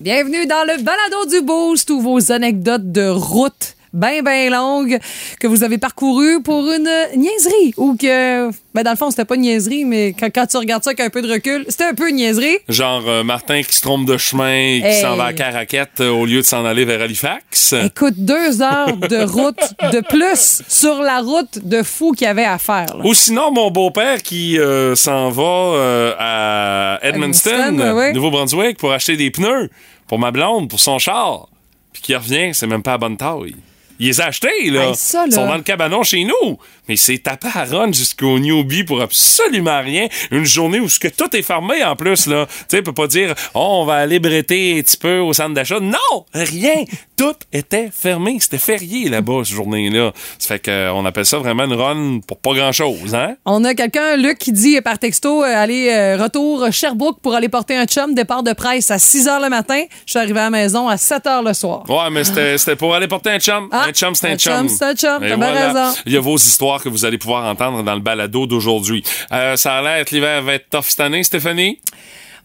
Bienvenue dans le balado du Boost, tous vos anecdotes de route bien, bien longues que vous avez parcourues pour une niaiserie ou que, ben dans le fond, c'était pas une niaiserie, mais quand, quand tu regardes ça avec un peu de recul, c'était un peu une niaiserie. Genre euh, Martin qui se trompe de chemin et qui Hey. s'en va à Caraquette euh, au lieu de s'en aller vers Halifax. Écoute, deux heures de route de plus sur la route de fou qu'il y avait à faire. là. Ou sinon, mon beau-père qui euh, s'en va à Edmundston, Edmundston, oui. Nouveau-Brunswick, pour acheter des pneus pour ma blonde, pour son char. Puis qui revient, c'est même pas à bonne taille. Il les a achetés, là. Hey, ça, là. Ils sont dans le cabanon chez nous. Mais c'est tapé à run jusqu'au newbie pour absolument rien. Une journée où ce que tout est fermé, en plus, là. Tu sais, peut pas dire, oh, on va aller bretter un petit peu au centre d'achat. Non! Rien! Tout était fermé. C'était férié, là-bas, cette journée-là. Ça fait qu'on appelle ça vraiment une run pour pas grand-chose, hein? On a quelqu'un, Luc, qui dit euh, par texto, euh, allez, euh, retour Sherbrooke pour aller porter un chum, départ de presse à 6 h le matin. Je suis arrivé à la maison à 7 h le soir. Ouais, mais c'était c'était pour aller porter un chum. Ah, un chum, c'est un, un chum, c'est un chum. T'as bien raison. Il y a vos histoires que vous allez pouvoir entendre dans le balado d'aujourd'hui. Euh, ça a l'air que l'hiver va être tough cette année, Stéphanie?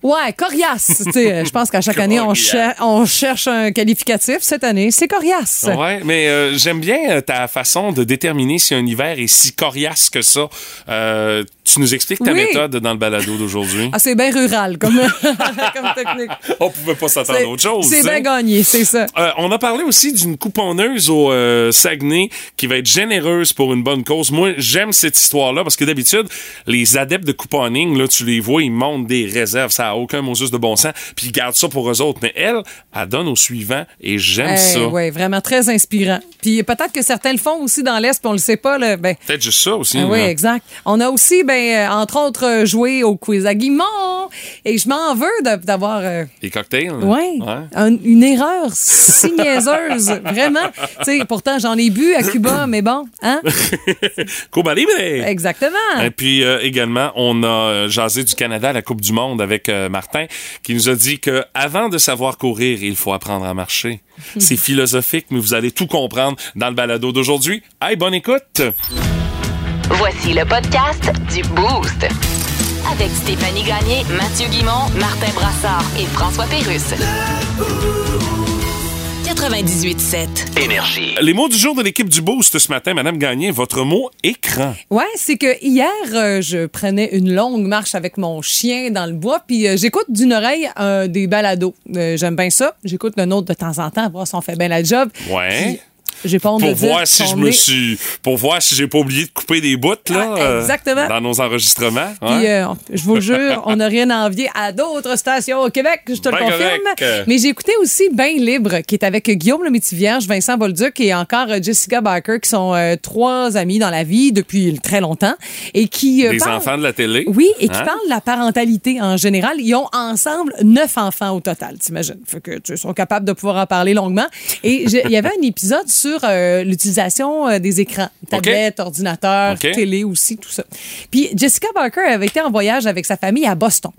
Ouais, coriace. Je pense qu'à chaque année, on, Coriace. cher- on cherche un qualificatif. Cette année, c'est coriace. Ouais, mais euh, j'aime bien euh, ta façon de déterminer si un hiver est si coriace que ça. Euh, tu nous expliques ta Oui. méthode dans le balado d'aujourd'hui? Ah, c'est bien rural comme, comme technique. On pouvait pas s'attendre à autre chose. c'est bien hein? gagné, c'est ça. Euh, on a parlé aussi d'une couponneuse au euh, Saguenay qui va être généreuse pour une bonne cause. Moi, j'aime cette histoire-là parce que d'habitude, les adeptes de couponing, là, tu les vois, ils montent des réserves. Ça a aucun Moses de bon sens. Puis ils gardent ça pour eux autres. Mais elle, elle donne au suivant et j'aime ça. Oui, vraiment très inspirant. Puis peut-être que certains le font aussi dans l'Est, puis on le sait pas. Là. Ben, Peut-être juste ça aussi. Ah oui, exact. On a aussi, ben, euh, entre autres, euh, joué au quiz à Guimont. Et je m'en veux d'avoir euh, Les cocktails. là. ouais, un- une erreur si niaiseuse. Vraiment. Tu sais, pourtant, j'en ai bu à Cuba, mais bon, hein? Cuba Libre. Exactement. Et puis euh, également, on a jasé du Canada à la Coupe du Monde avec euh, Martin, qui nous a dit que avant de savoir courir, il faut apprendre à marcher. C'est philosophique, mais vous allez tout comprendre dans le balado d'aujourd'hui. Hey, bonne écoute! Voici le podcast du Boost. Avec Stéphanie Gagné, Mathieu Guimont, Martin Brassard et François Pérusse. 98.7. Énergie. Les mots du jour de l'équipe du Boost ce matin, Madame Gagné, votre mot écran. Ouais, c'est que hier, euh, je prenais une longue marche avec mon chien dans le bois, puis euh, j'écoute d'une oreille euh, des balados. Euh, J'aime bien ça. J'écoute le nôtre de temps en temps, voir si on fait bien la job. Ouais. J'ai pas honte de Pour dire voir si je me est- suis, pour voir si j'ai pas oublié de couper des bouts là, Ah, euh, dans nos enregistrements. Puis, euh, je vous jure, on n'a rien à envier à d'autres stations au Québec, je te le Ben confirme. correct. Mais j'ai écouté aussi Bain Libre, qui est avec Guillaume le Métivierge, Vincent Bolduc et encore euh, Jessica Barker, qui sont euh, trois amis dans la vie depuis très longtemps. Et qui, Des parlent- enfants de la télé. Oui, et qui Hein? parlent de la parentalité en général. Ils ont ensemble neuf enfants au total, t'imagines. Fait que tu sont capables de pouvoir en parler longuement. Et il y avait un épisode sur euh, l'utilisation euh, des écrans, tablettes, ordinateurs, OK. télé aussi, tout ça. Puis Jessica Barker avait été en voyage avec sa famille à Boston.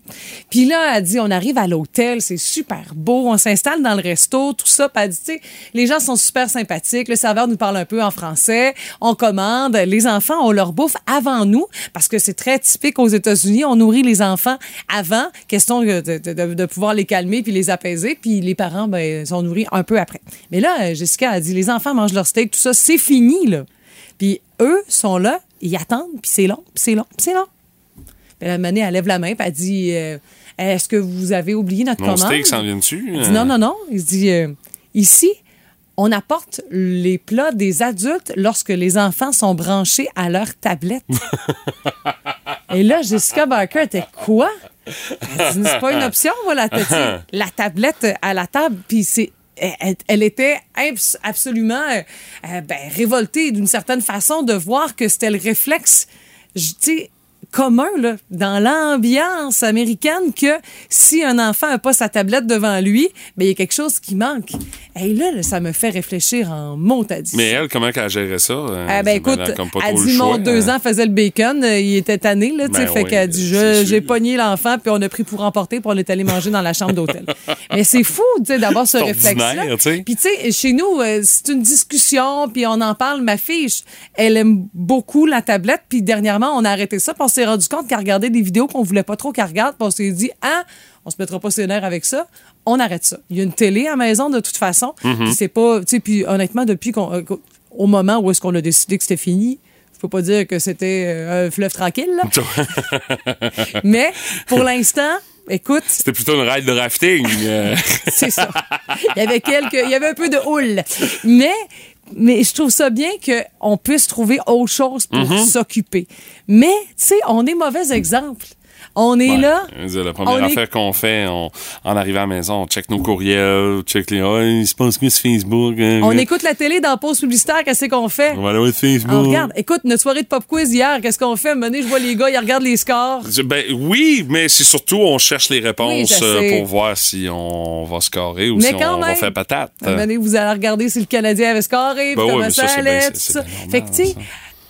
Puis là, elle dit, on arrive à l'hôtel, c'est super beau, on s'installe dans le resto, tout ça. Puis elle dit, tu sais, les gens sont super sympathiques, le serveur nous parle un peu en français, on commande, les enfants ont leur bouffe avant nous, parce que c'est très typique aux États-Unis, on nourrit les enfants avant, question de, de- de- de pouvoir les calmer puis les apaiser, puis les parents, ben, sont nourris un peu après. Mais là, Jessica a dit, les enfants mangent leur steak, tout ça, c'est fini, là. Puis eux sont là, ils attendent, puis c'est long, puis c'est long, puis c'est long. Puis la monnaie, elle lève la main, puis elle dit euh, Est-ce que vous avez oublié notre Mon commande? steak s'en vient dessus. Non, non, non. Il se dit euh, Ici, on apporte les plats des adultes lorsque les enfants sont branchés à leur tablette. Et là, Jessica Barker était quoi? C'est pas une option, voilà. La tablette à la table, puis c'est. Elle, était abs- absolument euh, euh, ben, révoltée d'une certaine façon de voir que c'était le réflexe, je- sais, commun là, dans l'ambiance américaine que si un enfant n'a pas sa tablette devant lui, ben, il y a quelque chose qui manque. Et là, là, ça me fait réfléchir en montadis. Mais elle, comment qu'elle gérait ça? Euh, Ah ben écoute, elle a dit mon deux hein. ans faisait le bacon, euh, il était tanné là, tu sais, Ben fait qu'elle dit je- sûr. j'ai pogné l'enfant puis on a pris pour emporter puis on est allé manger dans la chambre d'hôtel. Mais c'est fou, tu sais, d'avoir ce C'est réflexe là. ordinaire, tu sais. Puis tu sais, chez nous, euh, c'est une discussion puis on en parle. Ma fille, elle aime beaucoup la tablette puis dernièrement on a arrêté ça, puis on s'est rendu compte qu'elle regardait des vidéos qu'on voulait pas trop qu'elle regarde, puis on s'est dit, ah, on se mettra pas ses nerfs avec ça. On arrête ça. Il y a une télé à la maison de toute façon. Puis C'est pas, tu sais, puis honnêtement, depuis qu'on, euh, au moment où est-ce qu'on a décidé que c'était fini, je peux pas dire que c'était euh, un fleuve tranquille, là. Mais pour l'instant, écoute, C'était plutôt une ride de rafting. euh. c'est ça. Il y avait quelques, il y avait un peu de houle. Mais, mais je trouve ça bien qu'on puisse trouver autre chose pour Mm-hmm. s'occuper. Mais, tu sais, on est mauvais exemple. On est Ouais. là? La première On est- affaire qu'on fait, on- en arrivant à la maison, on check nos courriels, on check les. Oh, il se passe que sur Facebook. hein, On écoute la télé dans la pause publicitaire, qu'est-ce qu'on fait? On va aller sur Facebook. On regarde. Écoute, notre soirée de pop quiz hier, qu'est-ce qu'on fait? Mené, je vois les gars, ils regardent les scores. Ben oui, mais c'est surtout on cherche les réponses Oui, euh, pour voir si on va scorer ou Mais si on va faire patate. Donné, vous allez regarder si le Canadien avait scoré, puis Ben oui, comment mais ça, allait, bien- Fait que, tu sais,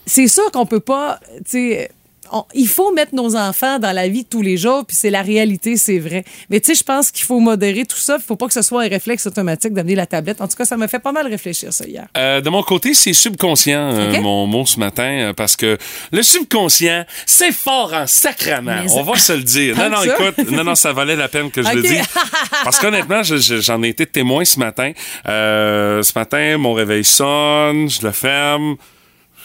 c'est sûr qu'on peut pas, tu sais, on- il faut mettre nos enfants dans la vie de tous les jours, puis c'est la réalité, c'est vrai. Mais tu sais, je pense qu'il faut modérer tout ça. Il faut pas que ce soit un réflexe automatique d'amener la tablette. En tout cas, ça m'a fait pas mal réfléchir, ça, hier. Euh, de mon côté, c'est subconscient, euh, mon mot ce matin, euh, parce que le subconscient, c'est fort en sacrament. Mais On va se le dire. Non, non, écoute, non, non, ça valait la peine que je le dise. Parce qu'honnêtement, je- je- j'en ai été témoin ce matin. Euh, ce matin, mon réveil sonne, je le ferme.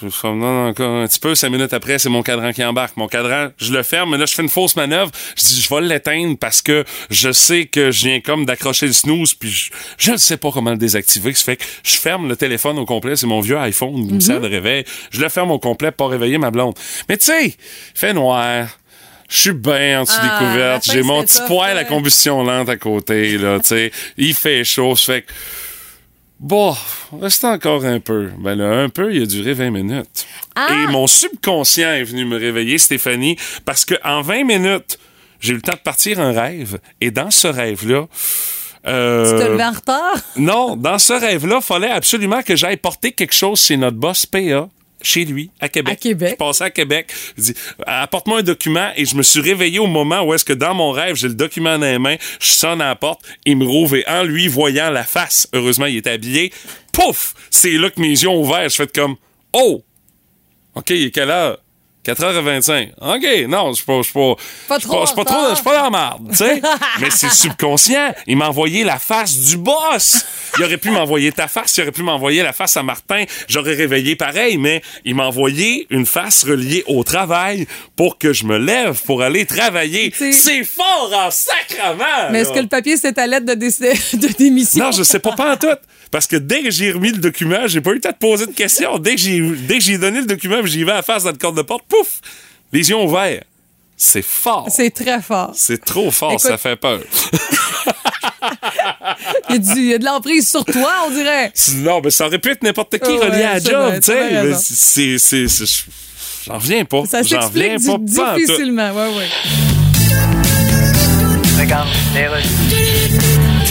Je ferme, non, non, encore un petit peu. Cinq minutes après, c'est mon cadran qui embarque. Mon cadran, je le ferme, mais là, je fais une fausse manœuvre. Je dis, je vais l'éteindre parce que je sais que je viens comme d'accrocher le snooze, puis je, je ne sais pas comment le désactiver. Ça fait que je ferme le téléphone au complet. C'est mon vieux iPhone qui me sert de réveil. Je le ferme au complet pour réveiller ma blonde. Mais tu sais, il fait noir. Je suis bien en dessous Ah, des la couvertes. J'ai mon petit poêle à combustion lente à côté, là, tu sais. Il fait chaud. Ça fait que Bon, reste encore un peu. Ben là, un peu, il a duré 20 minutes. Ah! Et mon subconscient est venu me réveiller, Stéphanie, parce que en 20 minutes, j'ai eu le temps de partir un rêve. Et dans ce rêve-là... euh, Tu te levais en retard? non, dans ce rêve-là, fallait absolument que j'aille porter quelque chose chez notre boss PA. Chez lui, à Québec. À Québec. Je passais à Québec. Je dis, apporte-moi un document et je me suis réveillé au moment où est-ce que dans mon rêve, j'ai le document dans les mains, je sonne à la porte, il me rouvre et en lui voyant la face, heureusement, il était habillé, pouf! C'est là que mes yeux ont ouvert. Je fais comme, oh! OK, il est quelle heure? 4h25. OK, non, je suis pas, pas, trop je pas trop, je suis pas dans la marde, tu sais. Mais c'est subconscient. Il m'a envoyé la face du boss. Il aurait pu m'envoyer ta face, il aurait pu m'envoyer la face à Martin. J'aurais réveillé pareil, mais il m'a envoyé une face reliée au travail pour que je me lève pour aller travailler. C'est fort en sacrement! Mais est-ce que le papier, c'est ta lettre de, de démission? Non, je sais pas, pas en tout. Parce que dès que j'ai remis le document, j'ai pas eu le temps de poser de questions. Dès que j'ai, dès que j'ai donné le document, j'y vais à la face dans le corps de porte, pouf! Les yeux ouverts. C'est fort. C'est très fort. C'est trop fort, Écoute- ça fait peur. Il y, a du- il y a de l'emprise sur toi, on dirait. Non, mais ça aurait pu être n'importe qui Ouais, relié à la job, tu sais. C'est, c'est, c'est- j'en reviens pas. Ça s'explique difficilement. Ouais, ouais. Regarde.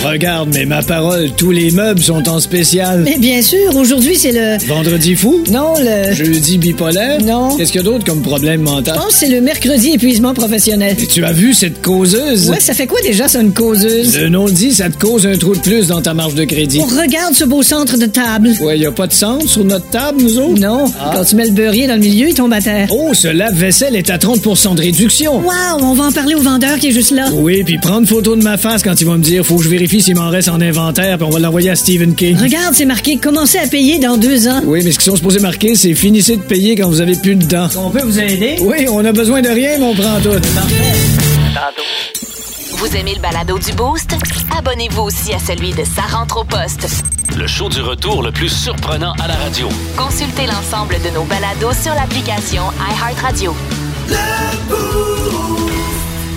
Regarde, mais ma parole, tous les meubles sont en spécial. Mais bien sûr, aujourd'hui, c'est le... Vendredi fou? Non, le... Jeudi bipolaire? Non. Qu'est-ce qu'il y a d'autre comme problème Je mental? pense que c'est le mercredi épuisement professionnel. Et tu as vu cette causeuse? Ouais, ça fait quoi déjà, ça, une causeuse? Le nom le dit, ça te cause un trou de plus dans ta marge de crédit. On regarde ce beau centre de table. Ouais, y a pas de centre sur notre table, nous autres? Non, quand tu mets le beurrier dans le milieu, il tombe à terre. Oh, ce lave-vaisselle est à 30% de réduction. Wow, on va en parler au vendeur qui est juste là. Oui, puis prendre photo de ma face quand il va me dire faut que je vérifie s'il m'en reste en inventaire, puis on va l'envoyer à Stephen King. Regarde, c'est marqué commencez à payer dans deux ans. Oui, mais ce qu'ils sont supposés marquer, c'est finissez de payer quand vous avez plus de dents. On peut vous aider? Oui, on a besoin de rien, mais on prend tout. Vous aimez le balado du Boost? Abonnez-vous aussi à celui de Sa rentre au poste. Le show du retour le plus surprenant à la radio. Consultez l'ensemble de nos balados sur l'application iHeartRadio.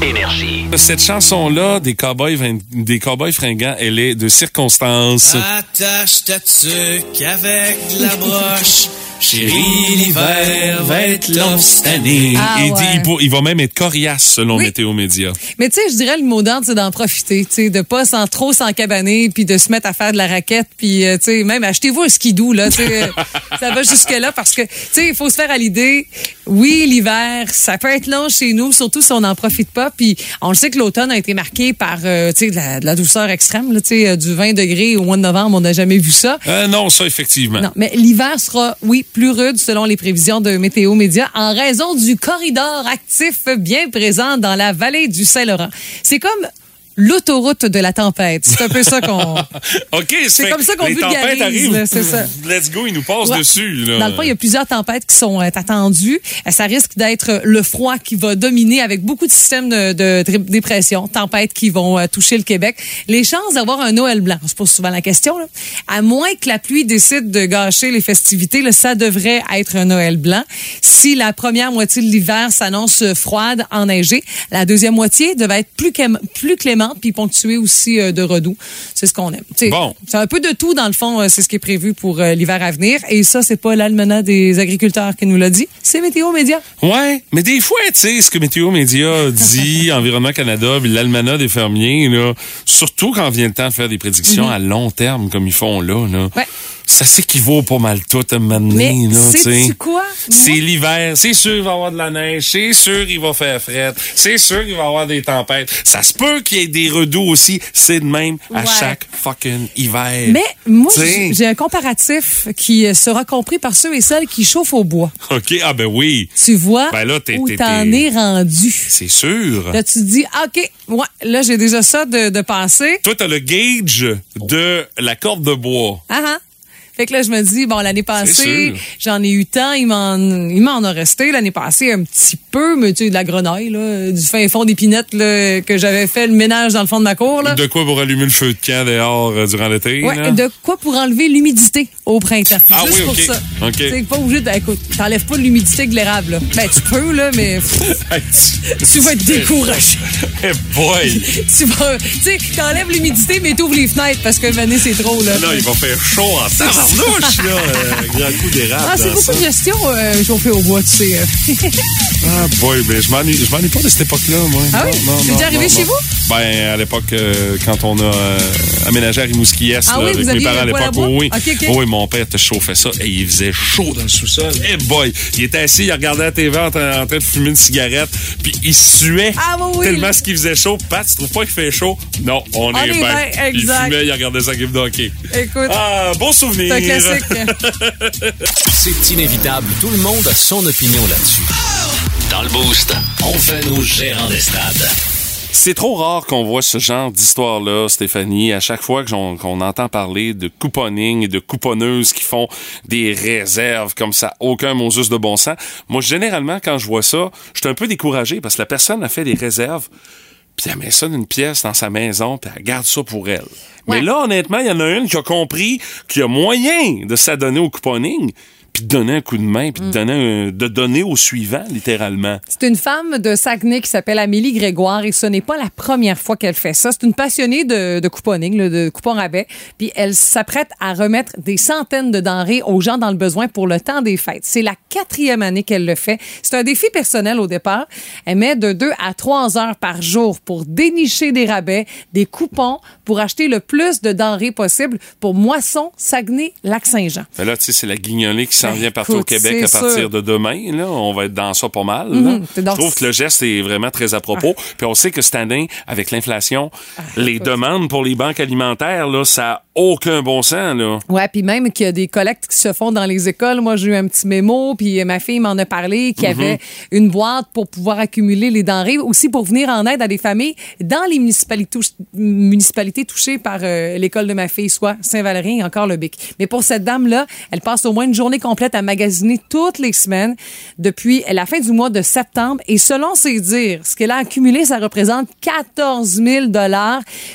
Énergie. Cette chanson-là, des cowboys, des cowboys fringants, elle est de circonstance. Attache ta tuque avec la broche. Chérie, l'hiver va être long cette année. Ah, il, dit- ouais. il pour- il va même être coriace selon Oui. Météo Média. Mais tu sais, je dirais le mot d'ordre, c'est d'en profiter, tu sais, de pas sans trop s'encabaner, puis de se mettre à faire de la raquette, puis euh, tu sais, même achetez-vous un skidoo là, tu sais, ça va jusque là parce que tu sais, il faut se faire à l'idée. Oui, l'hiver, ça peut être long chez nous, surtout si on n'en profite pas. Puis on le sait que l'automne a été marqué par euh, tu sais de la, de la douceur extrême, là, tu sais, euh, du 20 degrés au mois de novembre, on n'a jamais vu ça. Euh, non, ça, effectivement. Non, mais l'hiver sera, oui, plus rude selon les prévisions de Météo Média en raison du corridor actif bien présent dans la vallée du Saint-Laurent. C'est comme l'autoroute de la tempête. C'est un peu ça qu'on... OK, C'est comme ça qu'on vulgarise, c'est ça. Let's go, ils nous Ouais. dessus. Là. Dans le fond, il y a plusieurs tempêtes qui sont euh, attendues. Euh, Ça risque d'être le froid qui va dominer avec beaucoup de systèmes de, de dé- dépression, tempêtes qui vont euh, toucher le Québec. Les chances d'avoir un Noël blanc, on se pose souvent la question, là. à moins que la pluie décide de gâcher les festivités, là, ça devrait être un Noël blanc. Si la première moitié de l'hiver s'annonce froide, enneigée, la deuxième moitié devait être plus, plus clémente puis ponctuée aussi euh, de redoux. C'est ce qu'on aime. Bon. c'est un peu de tout, dans le fond, euh, c'est ce qui est prévu pour euh, l'hiver à venir. Et ça, c'est pas l'almanach des agriculteurs qui nous l'a dit, c'est Météo Média. Ouais, mais des fois, tu sais, ce que Météo Média dit, Environnement Canada, puis l'almanach des fermiers, là, surtout quand vient le temps de faire des prédictions à long terme comme ils font là, là Mhm. Ouais. Ça s'équivaut pas mal tout à Mais là, tu sais. quoi? C'est l'hiver, c'est sûr il va y avoir de la neige, c'est sûr il va faire fret, c'est sûr qu'il va y avoir des tempêtes. Ça se peut qu'il y ait des redoux aussi, c'est de même à Ouais. chaque fucking hiver. Mais moi, j'ai un comparatif qui euh, sera compris par ceux et celles qui chauffent au bois. OK, ah ben oui, Tu vois Ben là, où t'en es rendu. c'est sûr. Là, tu te dis, ah, OK, ouais, là, j'ai déjà ça de, de passer. Toi, t'as le gauge de la corde de bois. Ah, ah. Fait que là, je me dis, bon, l'année passée, j'en ai eu tant, il m'en, il m'en a resté. L'année passée, un petit peu, mais tu sais, de la grenaille, là, du fin fond d'épinettes, là, que j'avais fait le ménage dans le fond de ma cour, là. De quoi pour allumer le feu de camp dehors euh, durant l'été? Ouais, là? de quoi pour enlever l'humidité au printemps. Ah Juste oui, pour ça. C'est pas obligé de, écoute, t'enlèves pas l'humidité avec l'érable, là. Ben, tu peux, là, mais tu- vas être découragé. Hey boy! tu vas, tu sais, t'enlèves l'humidité, mais t'ouvres les fenêtres parce que l'année, c'est trop, là. Là, il va faire chaud en tabarnouche, là. euh, grand coup d'érable. Ah, c'est beaucoup ça. de gestion euh, chauffée au bois, tu sais. euh. Ah, boy, ben, je m'ennuie, je m'ennuie pas de cette époque-là, moi. Ah Non, oui? non, C'est non, déjà arrivé non, chez non. vous? Ben, à l'époque, euh, quand on a euh, aménagé à Rimouski-Est, Ah oui, avec mes parents à l'époque, oui. Oui, mon père te chauffait ça et il faisait chaud dans le sous-sol. Eh boy! Il était assis, il regardait la TV en, train- en train de fumer une cigarette, puis il suait Ah oui, tellement ce qu'il faisait chaud. Pat, tu trouves pas qu'il fait chaud? Non, on, On est est bien. bien, Il exact. fumait, il regardait sa game de hockey. Écoute, Ah, bon souvenir. c'est. C'est inévitable. Tout le monde a son opinion là-dessus. Dans le Boost, on fait nos gérants des stades. C'est trop rare qu'on voit ce genre d'histoire-là, Stéphanie. À chaque fois qu'on entend parler de couponing et de couponneuses qui font des réserves comme ça, aucun Moses de bon sens. Moi, généralement, quand je vois ça, je suis un peu découragé parce que la personne a fait des réserves, puis elle met ça dans une pièce dans sa maison, puis elle garde ça pour elle. Ouais. Mais là, honnêtement, il y en a une qui a compris qu'il y a moyen de s'adonner au couponing, puis de donner un coup de main, puis de, donner un- de donner au suivant, littéralement. C'est une femme de Saguenay qui s'appelle Amélie Grégoire et ce n'est pas la première fois qu'elle fait ça. C'est une passionnée de, de couponing, de coupons rabais. Puis elle s'apprête à remettre des centaines de denrées aux gens dans le besoin pour le temps des fêtes. C'est la quatrième année qu'elle le fait. C'est un défi personnel au départ. Elle met de 2 à 3 heures par jour pour dénicher des rabais, des coupons, pour acheter le plus de denrées possible pour Moisson, Saguenay, Lac-Saint-Jean. Ben là, tu sais, c'est la guignolée qui s'en vient partout au Québec à partir sûr. de demain. Là, on va être dans ça pas mal. là. Mhm. C'est Je trouve que le geste est vraiment très à propos. Puis on sait que cette année, avec l'inflation, les Ah, écoute. demandes pour les banques alimentaires, là, ça aucun bon sens. Là. Ouais, puis même qu'il y a des collectes qui se font dans les écoles. Moi, j'ai eu un petit mémo, puis ma fille m'en a parlé, qu'il y avait une boîte pour pouvoir accumuler les denrées, aussi pour venir en aide à des familles dans les municipalités, touch- municipalités touchées par euh, l'école de ma fille, soit Saint-Valéry et encore le Bic. Mais pour cette dame-là, elle passe au moins une journée complète à magasiner toutes les semaines depuis la fin du mois de septembre. Et selon ses dires, ce qu'elle a accumulé, ça représente 14 000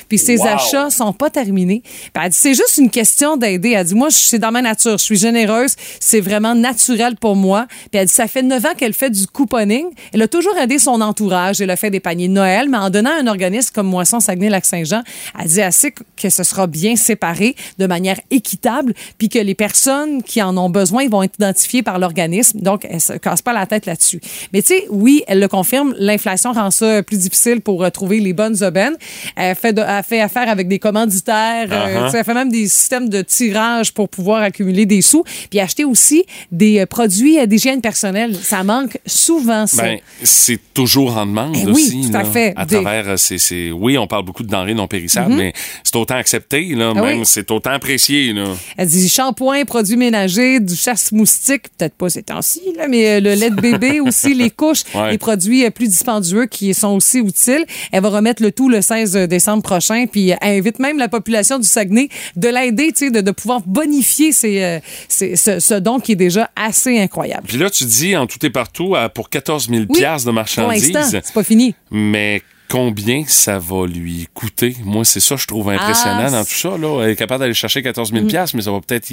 Puis ses achats sont pas terminés. Elle dit, c'est juste une question d'aider. Elle dit, moi, c'est dans ma nature. Je suis généreuse. C'est vraiment naturel pour moi. Puis elle dit, ça fait neuf ans qu'elle fait du couponing. Elle a toujours aidé son entourage. Elle a fait des paniers de Noël, mais en donnant à un organisme comme Moisson Saguenay-Lac-Saint-Jean, elle dit, sait que ce sera bien séparé de manière équitable, puis que les personnes qui en ont besoin vont être identifiées par l'organisme. Donc, elle se casse pas la tête là-dessus. Mais tu sais, oui, elle le confirme, l'inflation rend ça plus difficile pour euh, trouver les bonnes aubaines. Elle fait, de- elle fait affaire avec des commanditaires. euh, Uh-huh. Ça fait même des systèmes de tirage pour pouvoir accumuler des sous. Puis acheter aussi des euh, produits euh, d'hygiène personnelle. Ça manque souvent, ça. Ben, c'est toujours en demande Eh oui, aussi. tout à là, fait. À Des- Mhm. travers, euh, oui, on parle beaucoup de denrées non périssables, mais c'est autant accepté, là, Ah même, oui. c'est autant apprécié, là. Elle dit shampoing, produits ménagers, du chasse-moustique, peut-être pas ces temps-ci, mais le lait de bébé aussi, les couches, Ouais. les produits plus dispendieux qui sont aussi utiles. Elle va remettre le tout le 16 décembre prochain, puis elle invite même la population du Saguenay de l'aider, tu sais, de, de pouvoir bonifier ces, euh, ce, ce don qui est déjà assez incroyable. Puis là, tu dis en tout et partout pour 14 000 Oui, de Pour marchandises. l'instant, c'est pas fini. Mais combien ça va lui coûter? Moi, c'est ça je trouve impressionnant Ah, dans tout ça. Là. Elle est capable d'aller chercher 14 000 Mm. mais ça va peut-être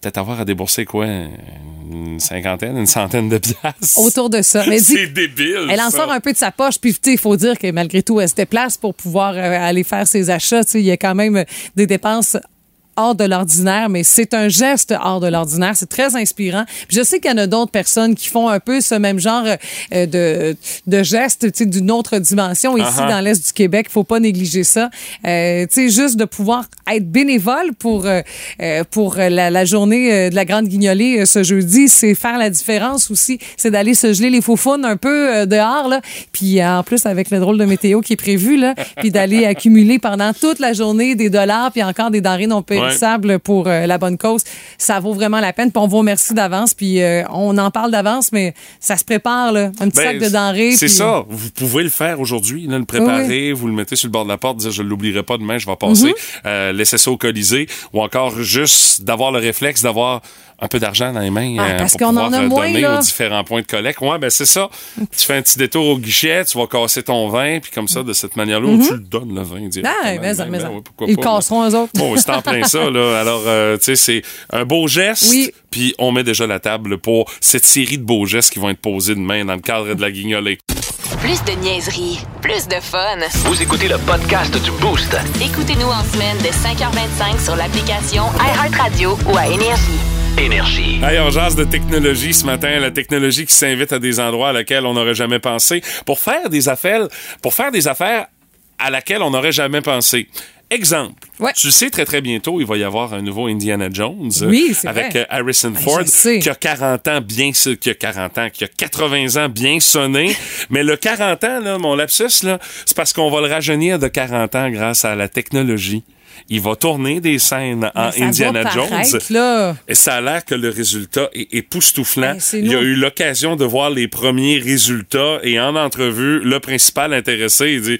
peut-être avoir à débourser quoi? Une cinquantaine, une centaine de piastres? Autour de ça. Mais c'est débile. Elle en ça. sort un peu de sa poche, puis il faut dire que malgré tout, elle se déplace pour pouvoir euh, aller faire ses achats. Tu sais, Il y a quand même des dépenses hors de l'ordinaire, mais c'est un geste hors de l'ordinaire. C'est très inspirant. Puis je sais qu'il y en a d'autres personnes qui font un peu ce même genre euh, de, de geste, d'une autre dimension ici Uh-huh. dans l'Est du Québec. Il faut pas négliger ça. Euh, tu sais, juste de pouvoir être bénévole pour, euh, euh, pour la, la journée euh, de la Grande Guignolée euh, ce jeudi, c'est faire la différence aussi. C'est d'aller se geler les faufounes un peu dehors, là. Puis en plus, avec le drôle de météo qui est prévu, là, puis d'aller accumuler pendant toute la journée des dollars, puis encore des denrées non périssables pour euh, la bonne cause. Ça vaut vraiment la peine. Puis on vous remercie d'avance. Puis euh, on en parle d'avance, mais ça se prépare, là. Un petit Ben, sac de denrées. C'est puis- ça. Vous pouvez le faire aujourd'hui, le préparer, vous le mettez sur le bord de la porte, dire je l'oublierai pas demain, je vais passer, euh, laissez ça au Colisée, ou encore juste d'avoir le réflexe d'avoir un peu d'argent dans les mains Ah, euh, parce pour qu'on pouvoir en a euh, moins, donner là. aux différents points de collecte. Ouais, ben c'est ça. tu fais un petit détour au guichet, tu vas casser ton vin, puis comme ça, de cette manière-là, tu le donnes le vin directement. Ah, mais ça, Ben, mais ben ça. ouais, pourquoi Ils pas, là. casseront eux autres. Oh, c'est en plein ça, là. Alors, euh, tu sais, c'est un beau geste. Oui. Puis on met déjà la table pour cette série de beaux gestes qui vont être posés demain dans le cadre de la guignolée. Plus de niaiserie, plus de fun. Vous écoutez le podcast du Boost. Écoutez-nous en semaine de 5h25 sur l'application iHeartRadio ou à Énergie. Énergie. Hey, on jase de technologie ce matin, la technologie qui s'invite à des endroits à laquelle on n'aurait jamais pensé pour faire des affaires, pour faire des affaires à laquelle on n'aurait jamais pensé. Exemple, Ouais. tu sais très très bientôt, il va y avoir un nouveau Indiana Jones euh, Oui, avec vrai. euh, Harrison Ben, Ford qui a 40 ans bien qui a 40 ans, qui a 80 ans bien sonné, mais le 40 ans là, mon lapsus là, c'est parce qu'on va le rajeunir de 40 ans grâce à la technologie. Il va tourner des scènes en ça Indiana va Jones. là. Et ça a l'air que le résultat est époustouflant. Ben, Il y a eu l'occasion de voir les premiers résultats et en entrevue, le principal intéressé, il dit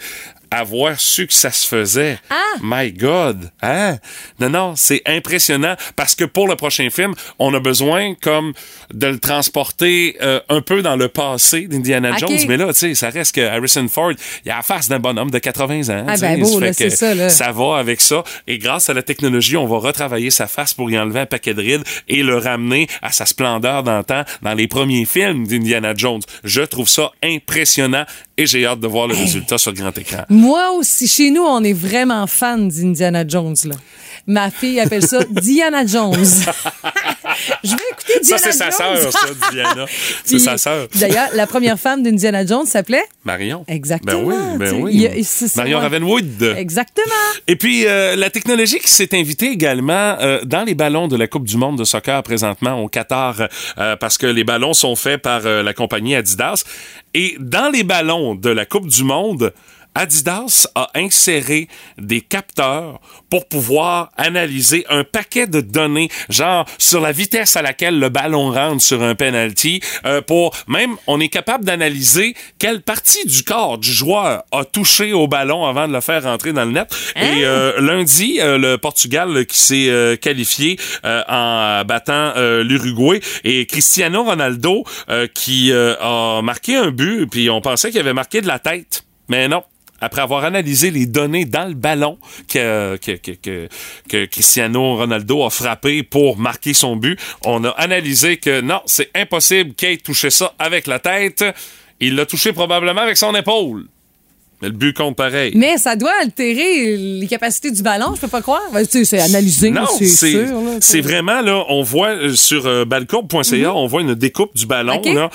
avoir su que ça se faisait. Ah! My God! Hein? Non, non, c'est impressionnant parce que pour le prochain film, on a besoin comme de le transporter euh, un peu dans le passé d'Indiana. Jones. Mais là, tu sais, ça reste que Harrison Ford, il a la face d'un bonhomme de 80 ans. Ah, ben beau, là, que ça, là. ça va avec ça. Et grâce à la technologie, on va retravailler sa face pour y enlever un paquet de rides et le ramener à sa splendeur d'antan dans les premiers films d'Indiana Jones. Je trouve ça impressionnant et j'ai hâte de voir le résultat sur grand écran. Moi aussi, chez nous, on est vraiment fan d'Indiana Jones. Là. Ma fille appelle ça Diana Jones. Je vais écouter Ça, Diana c'est sa Jones. sœur, ça, Diana. C'est sa sœur. D'ailleurs, la première femme d'Indiana Jones s'appelait Marion. Exactement, Ben oui, ben oui. a- c'est ça, Marion. Ravenwood. Exactement. Et puis, euh, la technologie qui s'est invitée également euh, dans les ballons de la Coupe du monde de soccer présentement au Qatar, euh, parce que les ballons sont faits par la compagnie Adidas. Et dans les ballons de la Coupe du monde, Adidas a inséré des capteurs pour pouvoir analyser un paquet de données, genre sur la vitesse à laquelle le ballon rentre sur un penalty, euh, pour même on est capable d'analyser quelle partie du corps du joueur a touché au ballon avant de le faire rentrer dans le net. Et euh, lundi, euh, le Portugal qui s'est euh, qualifié euh, en battant euh, l'Uruguay et Cristiano Ronaldo euh, qui euh, a marqué un but, puis on pensait qu'il avait marqué de la tête, mais non après avoir analysé les données dans le ballon que, que, que, que, Cristiano Ronaldo a frappé pour marquer son but, on a analysé que non, c'est impossible qu'il ait touché ça avec la tête. Il l'a touché probablement avec son épaule. Mais le but compte pareil. Mais ça doit altérer les capacités du ballon, je peux pas croire. Ben, tu sais, c'est analysé, Non, c'est sûr. c'est vraiment là, on voit euh, sur euh, balcourbe.ca, on voit une découpe du ballon Mhm. Là.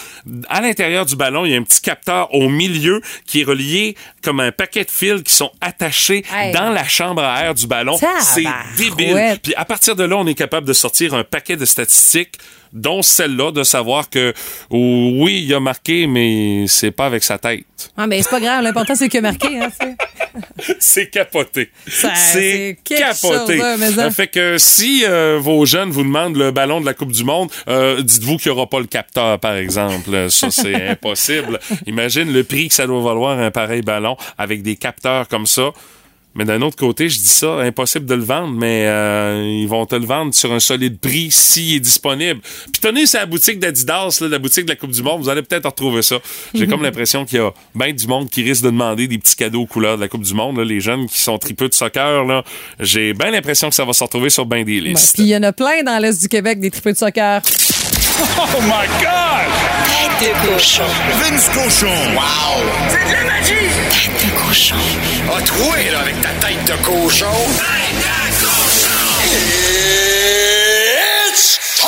À l'intérieur du ballon, il y a un petit capteur au milieu qui est relié comme un paquet de fils qui sont attachés Hey. dans la chambre à air du ballon. C'est débile. Puis à partir de là, on est capable de sortir un paquet de statistiques dont celle-là de savoir que oh, oui, il a marqué mais c'est pas avec sa tête. Ah, mais c'est pas grave, l'important c'est qu'il a marqué. Hein. C'est capoté. C'est capoté. chose, hein, mais Ça fait que si euh, vos jeunes vous demandent le ballon de la Coupe du Monde, euh, dites-vous qu'il n'y aura pas le capteur, par exemple. Ça, c'est impossible. Imagine le prix que ça doit valoir un pareil ballon avec des capteurs comme ça. Mais d'un autre côté, je dis ça, impossible de le vendre, mais euh, ils vont te le vendre sur un solide prix s'il est disponible. Puis tenez, c'est la boutique d'Adidas, là, la boutique de la Coupe du Monde, vous allez peut-être retrouver ça. J'ai comme l'impression qu'il y a bien du monde qui risque de demander des petits cadeaux aux couleurs de la Coupe du Monde. là. les jeunes qui sont tripeux de soccer, là, j'ai bien l'impression que ça va se retrouver sur bien des Ouais, listes. Puis il y en a plein dans l'Est du Québec, des tripeux de soccer. Oh my God! Tête de cochon. Vince Cochon. Wow! C'est de la magie! Tête de cochon. A troué, là, avec ta tête de cochon. Tête de cochon! It's time!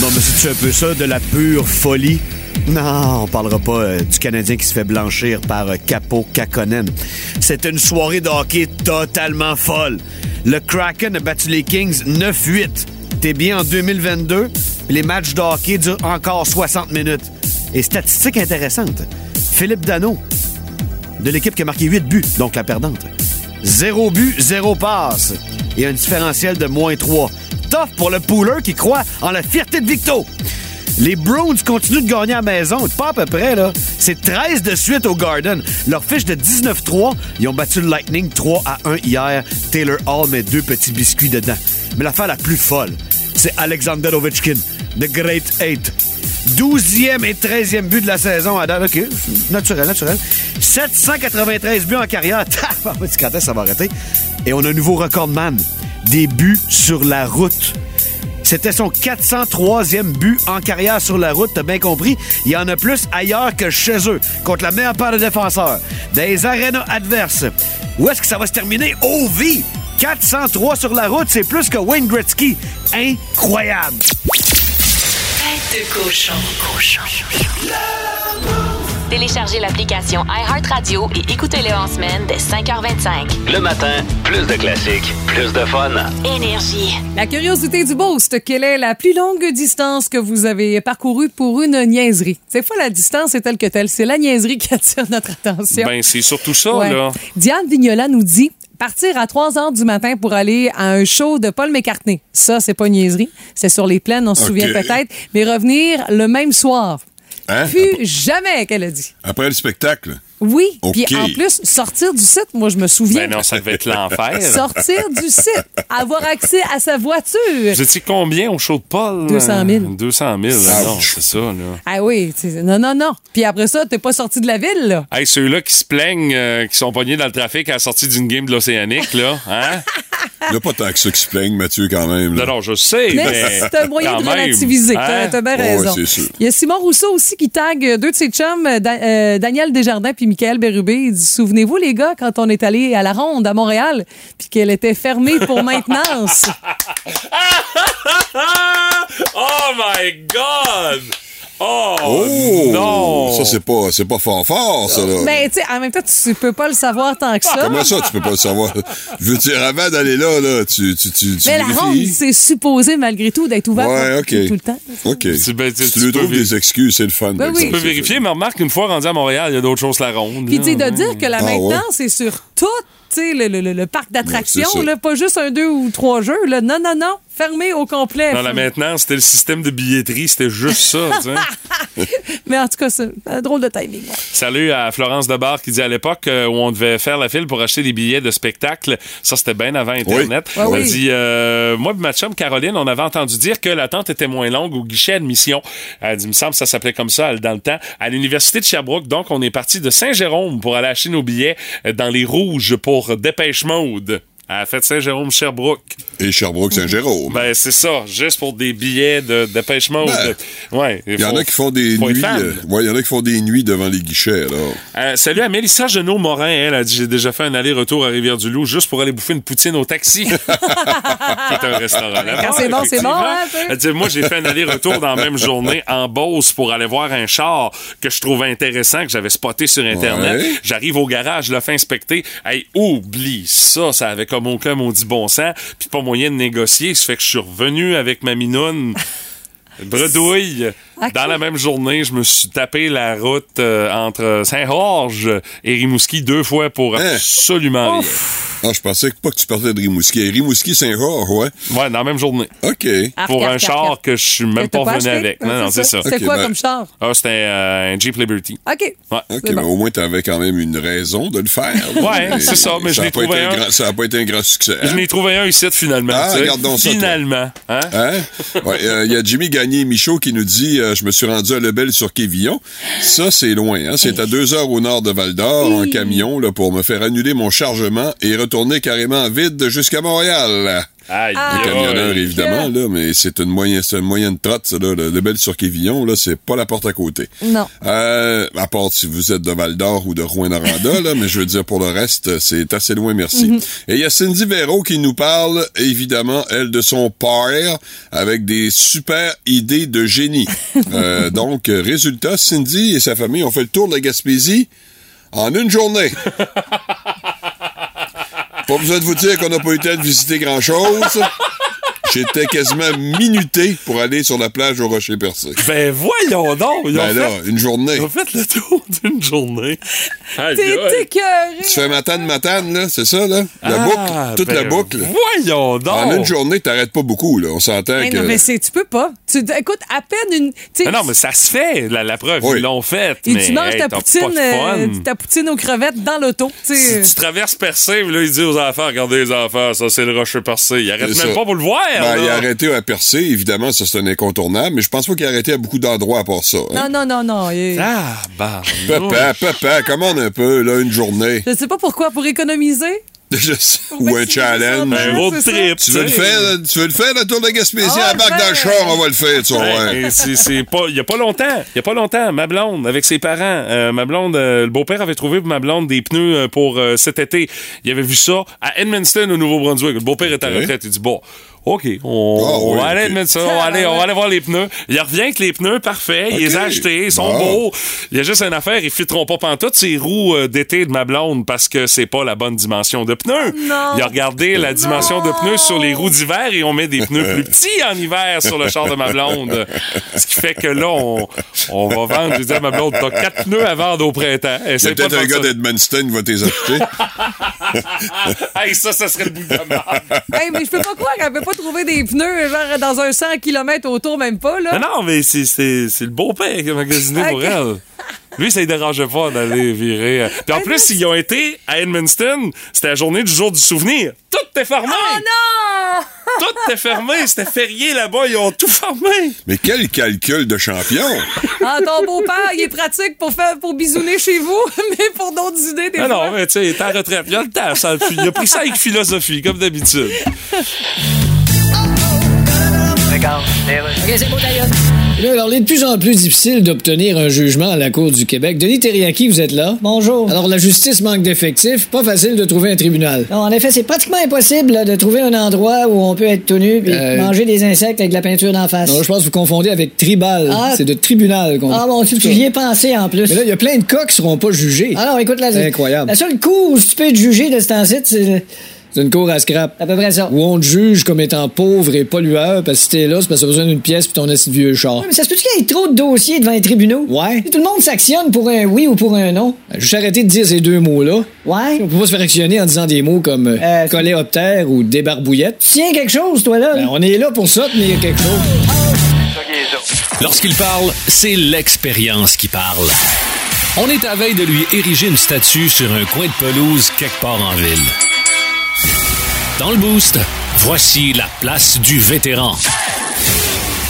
Non, mais c'est un peu ça, de la pure folie. Non, on parlera pas euh, du Canadien qui se fait blanchir par euh, Capo Kakonen. C'est une soirée de hockey totalement folle. Le Kraken a battu les Kings 9-8. T'es bien en 2022, puis les matchs de hockey durent encore 60 minutes. Et statistique intéressante, Philippe Dano, de l'équipe qui a marqué 8 buts, donc la perdante. Zéro but, zéro passe. Et un différentiel de moins 3. Tough pour le pooler qui croit en la fierté de Victo. Les Browns continuent de gagner à la maison. Pas à peu près, là. C'est 13 de suite au Garden. Leur fiche de 19-3, ils ont battu le Lightning 3 à 1 hier. Taylor Hall met deux petits biscuits dedans. Mais l'affaire la plus folle, c'est Alexander Ovechkin, The Great Eight. 12e et 13e but de la saison à date. OK, naturel, naturel. 793 buts en carrière. Quand ça va arrêter? Et on a un nouveau recordman. Des buts sur la route. C'était son 403e but en carrière sur la route, t'as bien compris. Il y en a plus ailleurs que chez eux, contre la meilleure paire de défenseurs. Des arénas adverses. Où est-ce que ça va se terminer? Au vie! 403 sur la route, c'est plus que Wayne Gretzky. Incroyable! Tête de cochon. Cochon. Téléchargez l'application iHeartRadio et écoutez-le en semaine dès 5h25. Le matin, plus de classiques, plus de fun. Énergie. La curiosité du boost, quelle est la plus longue distance que vous avez parcourue pour une niaiserie? Cette fois, la distance est telle que telle. C'est la niaiserie qui attire notre attention. Ben, c'est surtout ça, Ouais. là. Diane Vignola nous dit partir à 3 heures du matin pour aller à un show de Paul McCartney. Ça, c'est pas une niaiserie. C'est sur les plaines, on se souvient peut-être. Mais revenir le même soir. Hein? Plus jamais qu'elle a dit. Après le spectacle? Oui. OK. Puis en plus, sortir du site, moi, je me souviens. Ben non, ça devait être l'enfer. Sortir du site, avoir accès à sa voiture. Vous étiez combien au show de Paul? 200 000. 200 000, là, non, c'est ça, là. Ah oui, non, non, non. Puis après ça, t'es pas sorti de la ville, là. Hey, ceux-là qui se plaignent, euh, qui sont pognés dans le trafic à la sortie d'une game de l'Océanique, là, hein? Il n'y a pas tant que ça qui se plaignent, Mathieu, quand même. là. Non, non, je sais, mais... Mais c'est un moyen quand de relativiser. T'as hein? t'as bien raison. sûr. Il y a Simon Rousseau aussi qui tag euh, deux de ses chums, euh, Da- euh, Daniel Desjardins puis Michael Bérubé. Il dit Souvenez-vous, les gars, quand on est allé à la ronde à Montréal, puis qu'elle était fermée pour maintenance. oh my God! Oh, Oh! non! Ça, c'est pas, c'est pas fort fort, ça, là. Mais tu sais, en même temps, tu peux pas le savoir tant que ça. Comment ça, tu peux pas le savoir? Je veux dire, avant d'aller là, là, tu, tu, tu, tu Mais la ronde, c'est supposé malgré tout d'être ouvert Ouais, tout le temps. OK. Tu- ben, tu- si tu tu lui trouves des excuses, c'est le fun. Ben oui. Tu peux vérifier, mais remarque qu'une fois rendu à Montréal, il y a d'autres choses que la ronde. Puis tu sais, de dire que la Ah, maintenance, ouais. c'est sur tout tu sais, le, le- le- le parc d'attractions, pas juste un, deux ou trois jeux. Là. Non, non, non. Fermé au complet. Non, la maintenance, c'était le système de billetterie, c'était juste ça, tu sais. Mais en tout cas, c'est un drôle de timing. Salut à Florence Debar qui dit à l'époque euh, où on devait faire la file pour acheter des billets de spectacle, ça c'était bien avant Internet. Oui. Elle Ouais, oui. dit euh, Moi ma chum Caroline, on avait entendu dire que l'attente était moins longue au guichet admission. Elle dit, il me semble que ça s'appelait comme ça dans le temps, à l'Université de Sherbrooke. Donc, on est parti de Saint-Jérôme pour aller acheter nos billets euh, dans les rouges pour Dépêche Mode. À la fête Saint-Jérôme-Sherbrooke. Et Sherbrooke-Saint-Jérôme. Ben, c'est ça, juste pour des billets de dépêchement. Ben, ouais. Il y en a qui font des nuits. euh, ouais, il y en a qui font des nuits devant les guichets, là. Euh, salut à Mélissa Genot-Morin. Elle a dit J'ai déjà fait un aller-retour à Rivière-du-Loup juste pour aller bouffer une poutine au taxi. c'est un restaurant là Quand c'est bon, c'est bon, hein. Elle dit Moi, j'ai fait un aller-retour dans la même journée en Beauce pour aller voir un char que je trouvais intéressant, que j'avais spoté sur Internet. Ouais. J'arrive au garage, je le fais inspecter. Hey, oublie ça, ça avait comme aucun maudit bon sens. Puis pas moyen de négocier. Ça fait que je suis revenu avec ma minoune. Bredouille. Dans la même journée, je me suis tapé la route euh, entre Saint-Georges et Rimouski deux fois pour Hein? absolument rien. Ah, je pensais pas que tu partais de Rimouski. Rimouski-Saint-Georges, ouais. Ouais, dans la même journée. OK. Arc, pour un arc, char arc. que je suis même pas acheté? avec. Ouais, Non, non, c'est ça. C'était quoi ben- comme char? Ah, c'était euh, un Jeep Liberty. OK. Ouais. OK, mais bon. au moins, t'avais quand même une raison de le faire. Ouais, c'est ça, mais je a l'ai trouvé un. grand- Ça n'a pas été un grand succès. hein? Je n'ai trouvé un ici finalement. Ah, regarde donc ça. Finalement. Hein? Hein? Ouais, euh, il y a Jimmy Gagné-Michaud qui nous dit euh, Je me suis rendu à Lebel sur Quévillon. Ça, c'est loin. Hein? C'est à deux heures au nord de Val-d'Or en camion là, pour me faire annuler mon chargement et retourner carrément vide jusqu'à Montréal. Aïe, Le camionneur, évidemment, là, mais c'est une moyenne, c'est une moyenne trotte, ça, là. Le Lebel sur Quévillon, là, c'est pas la porte à côté. Non. Euh, à part si vous êtes de Val-d'Or ou de Rouen-Noranda, là, mais je veux dire, pour le reste, c'est assez loin, merci. Et il y a Cindy Véro qui nous parle, évidemment, elle, de son père, avec des super idées de génie. Euh, donc, résultat, Cindy et sa famille ont fait le tour de la Gaspésie en une journée. Pas besoin de vous dire qu'on n'a pas eu le temps de visiter grand-chose. J'étais quasiment minuté pour aller sur la plage au Rocher Percé. Ben voyons donc. Ils ont, Ben là, fait, une journée. ils ont fait le tour d'une journée. T'es. Tu fais matane, matane, là, c'est ça, là? La Ah, boucle, toute la ben boucle. Voyons donc. En une journée, t'arrêtes pas beaucoup, là. On s'entend que... non, mais c'est, tu peux pas. Tu, écoute, à peine une. Mais non, mais ça se fait, la, la preuve. Oui. Ils l'ont fait. Et mais, tu manges hey, ta poutine, euh, ta poutine aux crevettes dans l'auto. Si tu traverses Percé, là, il dit aux enfants, regardez les enfants, ça, c'est le rocher Percé. Il arrête C'est même ça. pas pour le voir. Ben, il a arrêté à percer, évidemment, ça c'est un incontournable, mais je pense pas qu'il a arrêté à beaucoup d'endroits à part ça. hein. Non, non, non, non. il- Ah, bah. Papa, papa, commande un peu, là, une journée. Je sais pas pourquoi, pour économiser? Je sais. Ou un challenge. ben, Un road c'est ça. trip. Tu veux le faire, tu veux le faire, le tour de la Gaspésie? Ah, à bac dans le char, on va le faire, tu vois. C'est pas, il y a pas longtemps, il y a pas longtemps, ma blonde avec ses parents, euh, ma blonde, euh, le beau-père avait trouvé pour ma blonde des pneus euh, pour euh, cet été. Il avait vu ça à Edmundston au Nouveau-Brunswick. Le beau-père est à la retraite. Il dit bon. OK, on, Ah, on oui, va aller on va aller, on va aller voir les pneus. Il revient avec les pneus parfaits, il les a achetés, ils sont Bon. beaux. Il y a juste une affaire, ils fitteront pas pantoute ces roues euh, d'été de ma blonde parce que c'est pas la bonne dimension de pneus. non. Il a regardé la dimension de pneus sur les roues d'hiver et on met des pneus plus petits en hiver sur le char de ma blonde. Ce qui fait que là, on, on va vendre. Je dis à ma blonde, t'as quatre pneus à vendre au printemps. Il y a Essaye pas peut-être un gars d'Edmundston qui va t'es acheter. ça. hey, ça, ça serait le bout de la merde. Hey, mais je peux pas croire qu'elle peut pas trouver des pneus genre dans un 100 km autour, même pas, là. Mais non, mais c'est, c'est, c'est le beau-père qui a magasiné pour elle. Lui, ça ne dérangeait pas d'aller virer. Puis en plus, ils ont été à Edmundston. C'était la journée du jour du souvenir. Tout est fermé. Oh non! Tout est fermé. C'était férié là-bas. Ils ont tout fermé. Mais quel calcul de champion! Ah, ton beau-père, il est pratique pour faire pour bisouner chez vous, mais pour d'autres idées, des Ah fois. non, mais tu sais, il est en retraite. Il a le temps. ça, il a pris ça avec philosophie, comme d'habitude. Regarde, les rues. OK, c'est beau, d'ailleurs. Et là, alors, il est de plus en plus difficile d'obtenir un jugement à la Cour du Québec. Denis Terriaki, vous êtes là? Bonjour. Alors, la justice manque d'effectifs. Pas facile de trouver un tribunal. Non, en effet, c'est pratiquement impossible là, de trouver un endroit où on peut être tout nu et Euh, manger des insectes avec de la peinture d'en face. Non, je pense que vous confondez avec tribal. Ah. C'est de tribunal qu'on Ah bon, tu j'y ai pensé en plus. Mais là, il y a plein de cas qui seront pas jugés. Ah non, écoute, là, C'est incroyable. La seule cour où tu peux être jugé de ce temps-ci, c'est C'est une cour à scrap. à peu près ça. Où on te juge comme étant pauvre et pollueur, parce que si t'es là, c'est parce que t'as besoin d'une pièce puis ton assis de vieux char. Ouais, mais ça se peut-tu qu'il y ait trop de dossiers devant les tribunaux? Ouais. Tout le monde s'actionne pour un oui ou pour un non. Ben, Juste arrêter de dire ces deux mots-là. Ouais. On peut pas se faire actionner en disant des mots comme euh, Euh, coléoptère ou débarbouillette. Tu tiens quelque chose, toi, là? Ben, on est là pour ça, tenir quelque chose. Lorsqu'il parle, c'est l'expérience qui parle. On est à veille de lui ériger une statue sur un coin de pelouse quelque part en ville. Dans le boost, voici la place du vétéran.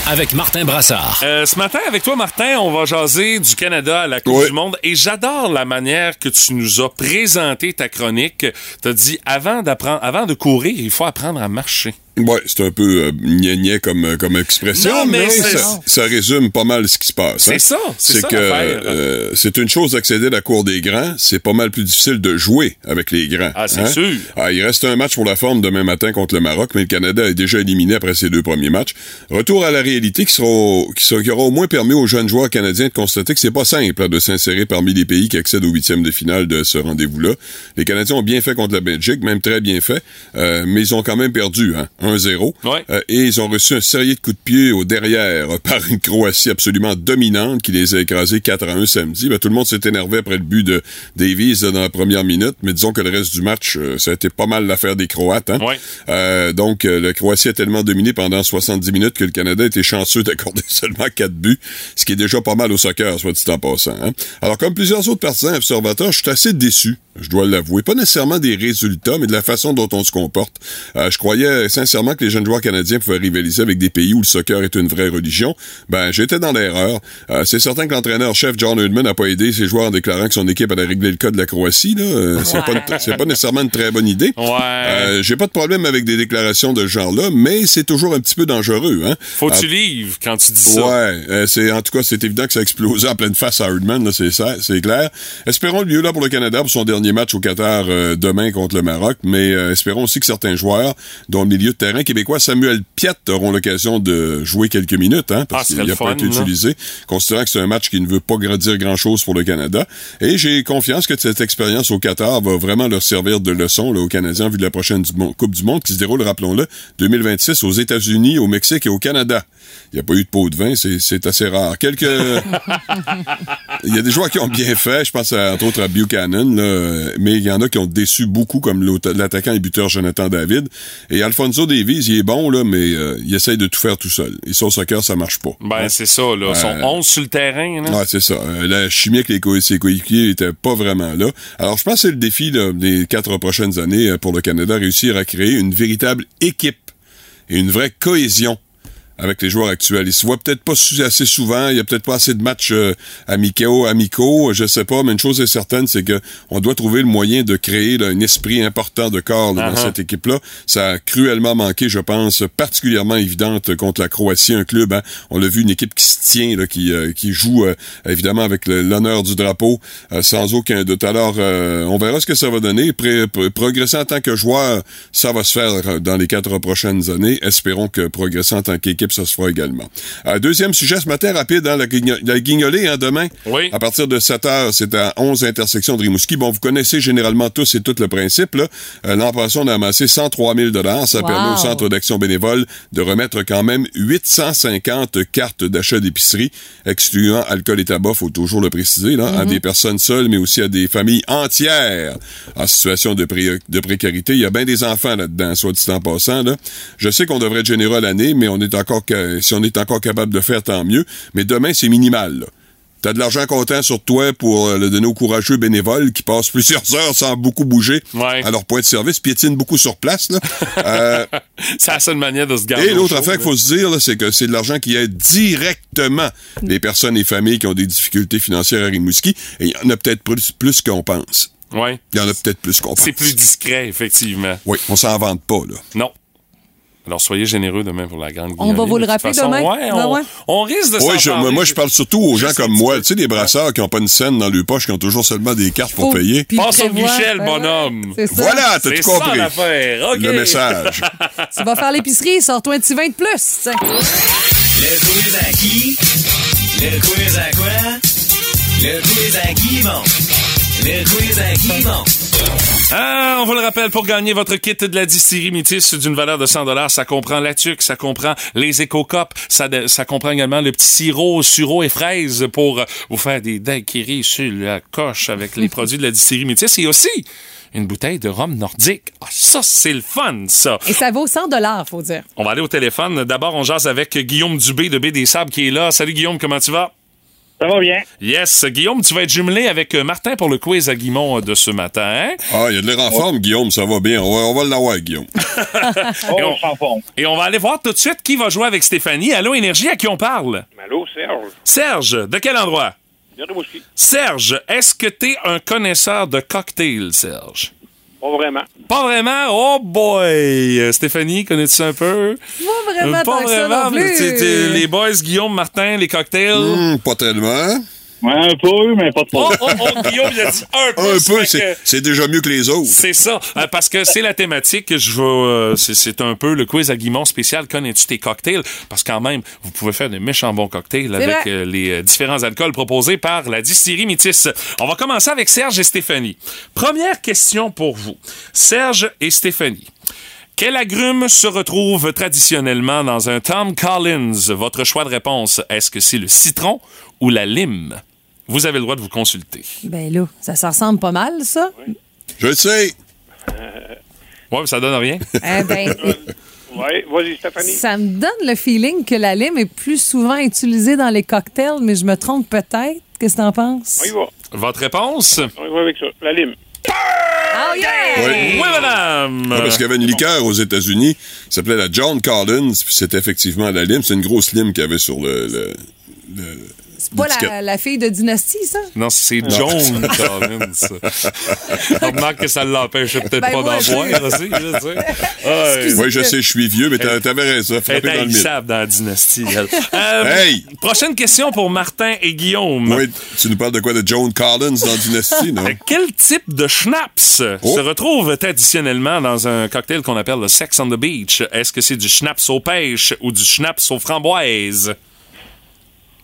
avec Martin Brassard. Euh, ce matin, avec toi, Martin, on va jaser du Canada à la Coupe Oui. du Monde. Et j'adore la manière que tu nous as présenté ta chronique. Tu as dit, avant, d'apprendre, avant de courir, il faut apprendre à marcher. Ouais, c'est un peu euh, gna-gna comme, euh, comme expression, Non, mais mais, c'est- ça, ça résume pas mal ce qui se passe. C'est hein. ça, c'est ça que l'affaire. euh, c'est une chose d'accéder à la cour des grands, c'est pas mal plus difficile de jouer avec les grands. Ah, c'est hein. sûr. Ah, il reste un match pour la forme demain matin contre le Maroc, mais le Canada est déjà éliminé après ses deux premiers matchs. Retour à la réalité qui, sera, au- qui, sera- qui aura au moins permis aux jeunes joueurs canadiens de constater que c'est pas simple hein, de s'insérer parmi les pays qui accèdent au huitième de finale de ce rendez-vous-là. Les Canadiens ont bien fait contre la Belgique, même très bien fait, euh, mais ils ont quand même perdu, hein, 1-0. Ouais. Euh, et ils ont reçu un sérieux de coups de pied au derrière euh, par une Croatie absolument dominante qui les a écrasés 4 à 1 samedi. Ben, tout le monde s'est énervé après le but de Davies dans la première minute, mais disons que le reste du match, euh, ça a été pas mal l'affaire des Croates. Hein? Ouais. Euh, donc, euh, la Croatie a tellement dominé pendant 70 minutes que le Canada était chanceux d'accorder seulement 4 buts, ce qui est déjà pas mal au soccer, soit dit en passant. Hein? Alors, comme plusieurs autres partisans observateurs, je suis assez déçu, je dois l'avouer. Pas nécessairement des résultats, mais de la façon dont on se comporte. Euh, je croyais sincèrement que les jeunes joueurs canadiens pouvaient rivaliser avec des pays où le soccer est une vraie religion. Ben, j'étais dans l'erreur. Euh, c'est certain que l'entraîneur-chef John Herdman n'a pas aidé ses joueurs en déclarant que son équipe allait régler le cas de la Croatie. Là. Euh, c'est, pas c'est pas nécessairement une très bonne idée. Ouais. Euh, j'ai pas de problème avec des déclarations de ce genre-là, mais c'est toujours un petit peu dangereux. Hein? Faut que tu livres quand tu dis ça. Ouais, euh, c'est en tout cas c'est évident que ça a explosé en pleine face à Hardman, là, c'est ça, c'est clair. Espérons le mieux là pour le Canada pour son dernier match au Qatar euh, demain contre le Maroc, mais euh, espérons aussi que certains joueurs, dont le milieu de terrain québécois Samuel Piette, auront l'occasion de jouer quelques minutes, hein, Ah, parce ce qu'il n'a pas été utilisé, considérant que c'est un match qui ne veut pas dire grand-chose pour le Canada. Et j'ai confiance que cette expérience au Qatar va vraiment leur servir de leçon là, aux Canadiens en vue de la prochaine du Coupe du Monde qui se déroule, rappelons-le, 2026 aux États-Unis, au Mexique et au Canada. Il n'y a pas eu de pot de vin, c'est- c'est assez rare. Quelques... Il y a des joueurs qui ont bien fait, je pense à, entre autres à Buchanan, là, mais il y en a qui ont déçu beaucoup, comme l'attaquant et buteur Jonathan David. Et Alfonso Davies, il est bon, là, mais euh, il essaye de tout faire tout seul. Et ça, au soccer, ça marche pas. Ben, c'est ça, là. Ils sont Euh, 11 sur le terrain, là. Ouais, c'est ça. Euh, la chimie avec les co- ses coéquipiers était pas vraiment là. Alors, je pense que c'est le défi là, des quatre prochaines années euh, pour le Canada, réussir à créer une véritable équipe et une vraie cohésion avec les joueurs actuels. Ils se voient peut-être pas assez souvent, il y a peut-être pas assez de matchs euh, amicaux, amicaux, je sais pas, mais une chose est certaine, c'est que on doit trouver le moyen de créer là, un esprit important de corps là, dans Uh-huh. cette équipe-là. Ça a cruellement manqué, je pense, particulièrement évidente contre la Croatie, un club, hein, on l'a vu, une équipe qui se tient, là, qui, euh, qui joue euh, évidemment avec l'honneur du drapeau, euh, sans aucun doute. Alors, euh, on verra ce que ça va donner. Pré- progresser en tant que joueur, ça va se faire dans les quatre prochaines années. Espérons que progresser en tant qu'équipe, ça se fera également. Euh, deuxième sujet ce matin, rapide, hein, la, guigno- la guignolée, hein, demain. Oui. À partir de 7 heures, c'est à 11 intersections de Rimouski. Bon, vous connaissez généralement tous et tout le principe. là. Euh, L'an passé, on a amassé 103 000 Ça Wow. permet au Centre d'action bénévole de remettre quand même 850 cartes d'achat d'épicerie, excluant alcool et tabac, faut toujours le préciser, là, à des personnes seules, mais aussi à des familles entières en situation de, pré- de précarité. Il y a bien des enfants là-dedans, soit dit en passant. Là. Je sais qu'on devrait être généreux à l'année, mais on est encore ca- si on est encore capable de le faire, tant mieux. Mais demain, c'est minimal. Là. T'as de l'argent comptant sur toi pour euh, le donner aux courageux bénévoles qui passent plusieurs heures sans beaucoup bouger Ouais. à leur point de service, piétinent beaucoup sur place. Là. Euh, C'est la seule manière de se garder. et au l'autre affaire qu'il faut se dire, là, c'est que c'est de l'argent qui aide directement les personnes et familles qui ont des difficultés financières à Rimouski. Et il y en a peut-être plus, plus qu'on pense. Ouais. Il y en a peut-être plus qu'on pense. C'est plus discret, effectivement. Oui, on s'en vante pas, là. Non. Alors, soyez généreux demain pour la grande On va vous le rappeler façon, demain? Ouais, on, ouais. on risque de Oui, je, parler. moi, moi, je parle surtout aux gens comme moi. Tu sais, des brasseurs qui n'ont pas une scène dans le poche, qui ont toujours seulement des cartes pour payer. Passe au Michel, ben bonhomme. ça. Voilà, t'as tout ça, compris. l'affaire. OK. Le message. Tu vas faire l'épicerie, sors-toi un petit vin de plus. tiens. Le quiz à qui? Le quiz à quoi? Le quiz à qui, bon? Le quiz à qui, bon? Ah, on vous le rappelle, pour gagner votre kit de la distillerie Métis d'une valeur de 100 ça comprend la tuque, ça comprend les éco-copes, ça, comprend également le petit sirop, sureau et fraises pour euh, vous faire des daiquiris sur la coche avec les produits de la distillerie Métis et aussi une bouteille de rhum nordique. Ah, ça, c'est le fun, ça. Et ça vaut 100 faut dire. On va aller au téléphone. D'abord, on jase avec Guillaume Dubé de B des Sables qui est là. Salut Guillaume, comment tu vas? Ça va bien. Yes. Guillaume, tu vas être jumelé avec euh, Martin pour le quiz à Guimont euh, de ce matin. hein? Ah, il y a de l'air en forme, Guillaume, ça va bien. On va, on va l'avoir, Guillaume. Oh, Et on- en forme. Et on va aller voir tout de suite qui va jouer avec Stéphanie. Allô, Énergie, à qui on parle? Allô, Serge. Serge, de quel endroit? Serge, est-ce que t'es un connaisseur de cocktails, Serge? Pas vraiment. Pas vraiment? Oh boy! Euh, Stéphanie, connais-tu ça un peu? Pas vraiment Euh, tant que ça non plus. T'es- t'es- les boys, Guillaume, Martin, les cocktails. Hum, pas tellement. Ouais, un peu, mais pas trop. Oh, oh, oh, Guillaume, il a dit un peu. Un peu, c'est que- déjà mieux que les autres. C'est ça, euh, parce que c'est la thématique que je veux. euh, c'est- un peu le quiz à Guimont spécial. Connais-tu tes cocktails? Parce que quand même, vous pouvez faire des méchants bons cocktails avec euh, les euh, différents alcools proposés par la distillerie Métis. On va commencer avec Serge et Stéphanie. Première question pour vous. Serge et Stéphanie. Quel agrume se retrouve traditionnellement dans un Tom Collins? Votre choix de réponse, est-ce que c'est le citron ou la lime? Vous avez le droit de vous consulter. Ben là, ça, ça ressemble pas mal, ça. Je le sais. Ouais, mais ça donne rien. Eh ben, Ouais, vas-y, Stéphanie. ça me donne le feeling que la lime est plus souvent utilisée dans les cocktails, mais je me trompe peut-être. Qu'est-ce que t'en penses? On y va. Votre réponse? On y va avec ça. La lime. Oh yeah! Oui. Oui, madame! Ouais, parce qu'il y avait une liqueur aux États-Unis qui s'appelait la John Collins, puis c'était effectivement la lime. C'est une grosse lime qu'il y avait sur le. le- le- C'est pas la, la fille de Dynastie, ça? Non, c'est John Collins. On remarque que ça l'empêchait peut-être Ben, pas d'en boire aussi. aussi. là, tu sais. Ouais. Oui, je sais, je suis vieux, mais t'a- t'avais raison. Elle est dans le mille. haïssable dans la dynastie. elle. Euh, Hey! Prochaine question pour Martin et Guillaume. Oui, tu nous parles de quoi? De John Collins dans Dynasty, non? Quel type de schnapps Oh. se retrouve traditionnellement dans un cocktail qu'on appelle le Sex on the Beach? Est-ce que c'est du schnapps aux pêches ou du schnapps aux framboises?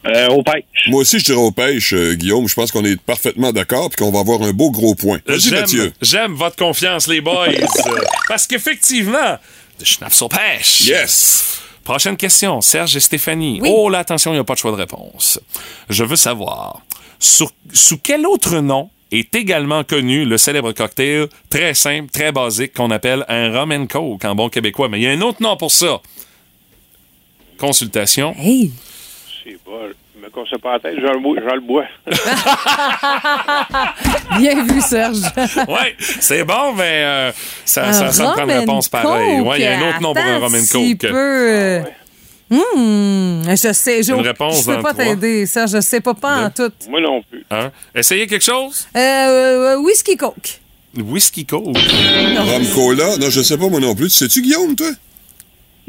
Euh, au pêche. Moi aussi, je dirais aux pêches, euh, Guillaume. Je pense qu'on est parfaitement d'accord puis qu'on va avoir un beau gros point. Vas-y, Mathieu. J'aime votre confiance, les boys. Parce qu'effectivement, de schnapps aux pêches. Yes! Prochaine question, Serge et Stéphanie. Oui. Oh là, attention, il n'y a pas de choix de réponse. Je veux savoir, sur- sous quel autre nom est également connu le célèbre cocktail très simple, très basique qu'on appelle un rum and coke en bon québécois? Mais il y a un autre nom pour ça. Consultation. Hey! C'est bon. Je me casse pas la tête, j'en le bois- j'en le bois. Bien vu, Serge. ouais, c'est bon, mais euh, ça, ça, ça me prend une rum réponse pareille. Ouais, il y a un autre nom pour un rum and si coke. peu. Hmm, je sais. Je, Une réponse je peux pas t'aider, Serge. Je sais pas, pas en tout. Moi non plus. Hein? Essayez quelque chose? Euh, euh, whisky Coke. Whisky coke. Rhum Cola? Non, je sais pas moi non plus. Tu sais-tu, Guillaume, toi?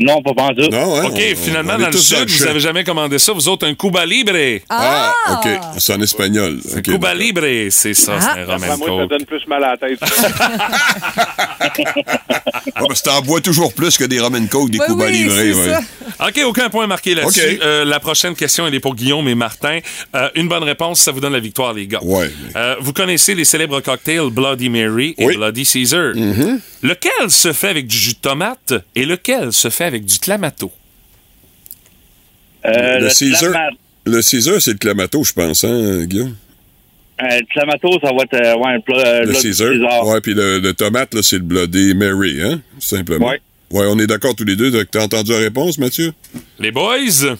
Non, pas pendu. Non, hein? OK, on- finalement, on dans le sud, vous champ. avez jamais commandé ça. Vous autres, un Cuba Libre. Ah, OK. C'est en espagnol. OK, Cuba d'accord. Libre, c'est ça, Ah. c'est un Enfin, and moi, ça coke. donne plus mal à la tête. Ah, parce que t'en bois toujours plus que des rum and coke, des Ouais, Cuba oui, livrés. c'est ouais. OK, aucun point marqué là-dessus. Euh, la prochaine question, elle est pour Guillaume et Martin. Euh, une bonne réponse, ça vous donne la victoire, les gars. Ouais. Euh, vous connaissez les célèbres cocktails Bloody Mary et Oui. Bloody Caesar. Lequel se fait avec du jus de tomate et lequel se fait avec du clamato? Euh, Le Caesar, Clama- le Caesar, c'est le Clamato, je pense, hein, Guillaume? euh, le Clamato, ça va être euh, ouais, un plat. euh, Le Caesar. César. Ouais, puis le, le tomate, là, c'est le Bloody Mary, hein? Simplement. Ouais. Ouais, on est d'accord tous les deux. Donc, T'as entendu la réponse, Mathieu? Les boys?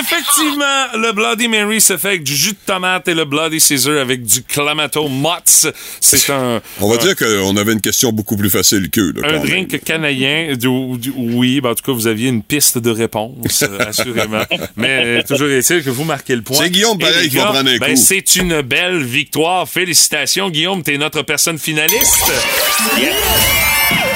Effectivement, le Bloody Mary se fait avec du jus de tomate et le Bloody Caesar avec du Clamato Mott's. C'est un, On va un- dire qu'on avait une question beaucoup plus facile qu'eux, là, un quand même. drink canadien. Du- du- oui, ben, en tout cas, vous aviez une piste de réponse, euh, assurément. Mais euh, toujours est-il que vous marquez le point. C'est Guillaume, pareil, qui va prendre un ben, coup. C'est une belle victoire. Félicitations, Guillaume. T'es notre personne finaliste.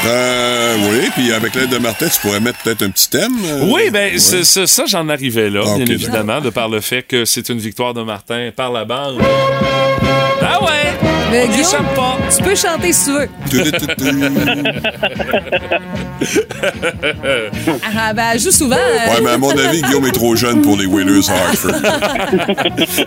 Euh, oui, puis avec l'aide de Martin, tu pourrais mettre peut-être un petit thème. euh, Oui, ben ouais. ça, j'en arrivais là, Ah, bien évidemment, de par le fait que c'est une victoire de Martin par la bande. Ah ouais! Mais On Guillaume, pas. tu peux chanter si tu veux. Ah, ben, joue souvent. euh. Ouais, mais à mon avis, Guillaume est trop jeune pour les Whalers Hartford.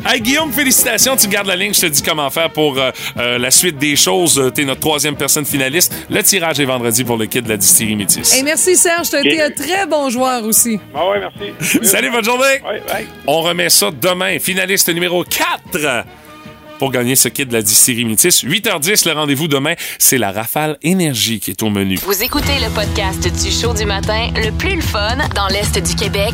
Hey, Guillaume, félicitations. Tu gardes la ligne. Je te dis comment faire pour euh, euh, la suite des choses. Euh, T'es notre troisième personne finaliste. Le tirage est vendredi pour le kit de la distillerie Métis. Et merci, Serge. Tu as été un très bon joueur aussi. Ah ouais, merci. Salut, bonne journée. Ouais, bye. On remet ça demain. Finaliste numéro 4. Pour gagner ce kit de la distillerie Métis. 8h10, le rendez-vous demain, c'est la Rafale Énergie qui est au menu. Vous écoutez le podcast du show du matin le plus le fun dans l'Est du Québec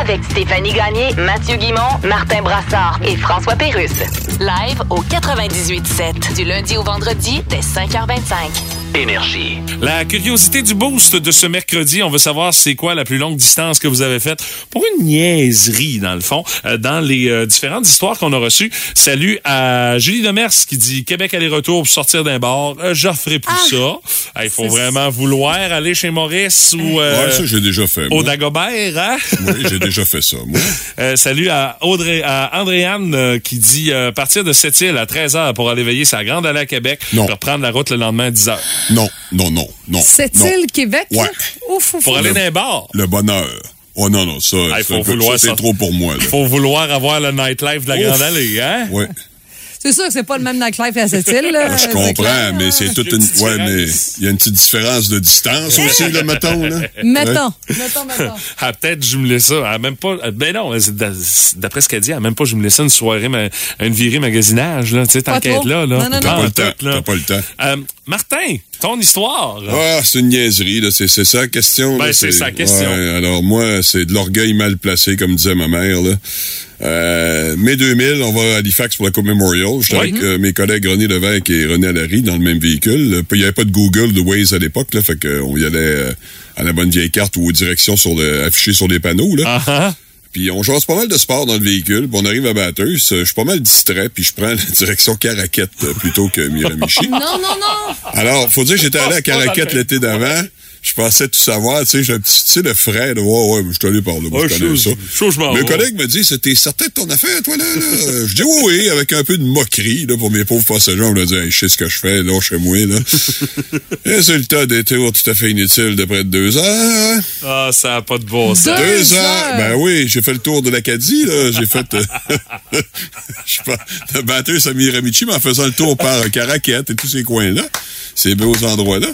avec Stéphanie Gagné, Mathieu Guimont, Martin Brassard et François Pérusse. Live au 98.7 du lundi au vendredi dès 5h25. Énergie. La curiosité du boost de ce mercredi, on veut savoir c'est quoi la plus longue distance que vous avez faite pour une niaiserie, dans le fond, euh, dans les euh, différentes histoires qu'on a reçues. Salut à Julie Demers qui dit Québec aller-retour pour sortir d'un bar. Euh, J'offrais plus ça. Ah, Il faut vraiment vouloir aller chez Maurice ou euh, Ouais, ça, j'ai déjà fait. au moi. Dagobert, hein? Oui, j'ai déjà fait ça, moi. Euh, salut à Audrey, à Andréane euh, qui dit euh, partir de cette île à 13h pour aller veiller sa grande allée à Québec, Non. pour reprendre la route le lendemain à 10h. Non, non, non, non. Cette non. île Québec, Ouais. là? Ouf, ouf, Pour aller dans un bar. Le bonheur. Oh non, non, ça, Ah, il ça, vouloir c'est trop pour moi. Là. Faut vouloir avoir le nightlife de la Ouf. Grande Allée, hein? Ouais. C'est sûr que c'est pas le même nightlife à cette île, là. Je c'est comprends, clair. mais c'est toute Une Ouais, mais différence. il y a une petite différence de distance aussi, là, mettons. Là. Mettons, mettons, mettons. Ah, peut-être jumeler ça. Elle a même pas. Ben non, d'après ce qu'elle dit, elle a même pas jumelé ça une soirée, ma- une virée magasinage, là. Tu sais, t'enquêtes là, là. Non, non, non. T'as pas le en temps. T'as pas le temps. Euh, Martin, ton histoire. Ah, c'est une niaiserie, là. C'est, c'est ça la question. Ben, c'est sa question. Ouais, alors, moi, c'est de l'orgueil mal placé, comme disait ma mère, là. Euh, mai 2000, on va à Halifax pour la Coupe Memorial. J'étais Oui. avec euh, mes collègues René Levesque et René Allary dans le même véhicule. Il n'y avait pas de Google, de Waze à l'époque, là. Fait qu'on y allait euh, à la bonne vieille carte ou aux directions sur le, affichées sur les panneaux, là. Ah, ah. Puis on jase pas mal de sport dans le véhicule. Puis on arrive à Bathurst. euh, Je suis pas mal distrait. Puis je prends la direction Caraquette euh, plutôt que Miramichi. Non, non, non. Alors, faut dire que j'étais allé à Caraquette l'été d'avant. Je pensais tout savoir, tu sais, j'ai un petit, tu sais, le frais, là, ouais, ouais, je suis allé par là, moi, Ouais, je connais ça. m'en Mes collègues me disent, c'était certain de ton affaire, toi, là, là? je dis oui, oui, avec un peu de moquerie, là, pour mes pauvres passagers, on me dit, hey, je sais ce que je fais, là, chez moi, là. Résultat des tours tout à fait inutile de près de deux heures. Ah, ça a pas de bon sens. Deux Deux heures. heures. Ben oui, j'ai fait le tour de l'Acadie, là. J'ai fait, euh, je sais pas, de Bathurst à Miramichi, mais en faisant le tour par Caraquette et tous ces coins-là. Ces beaux endroits-là.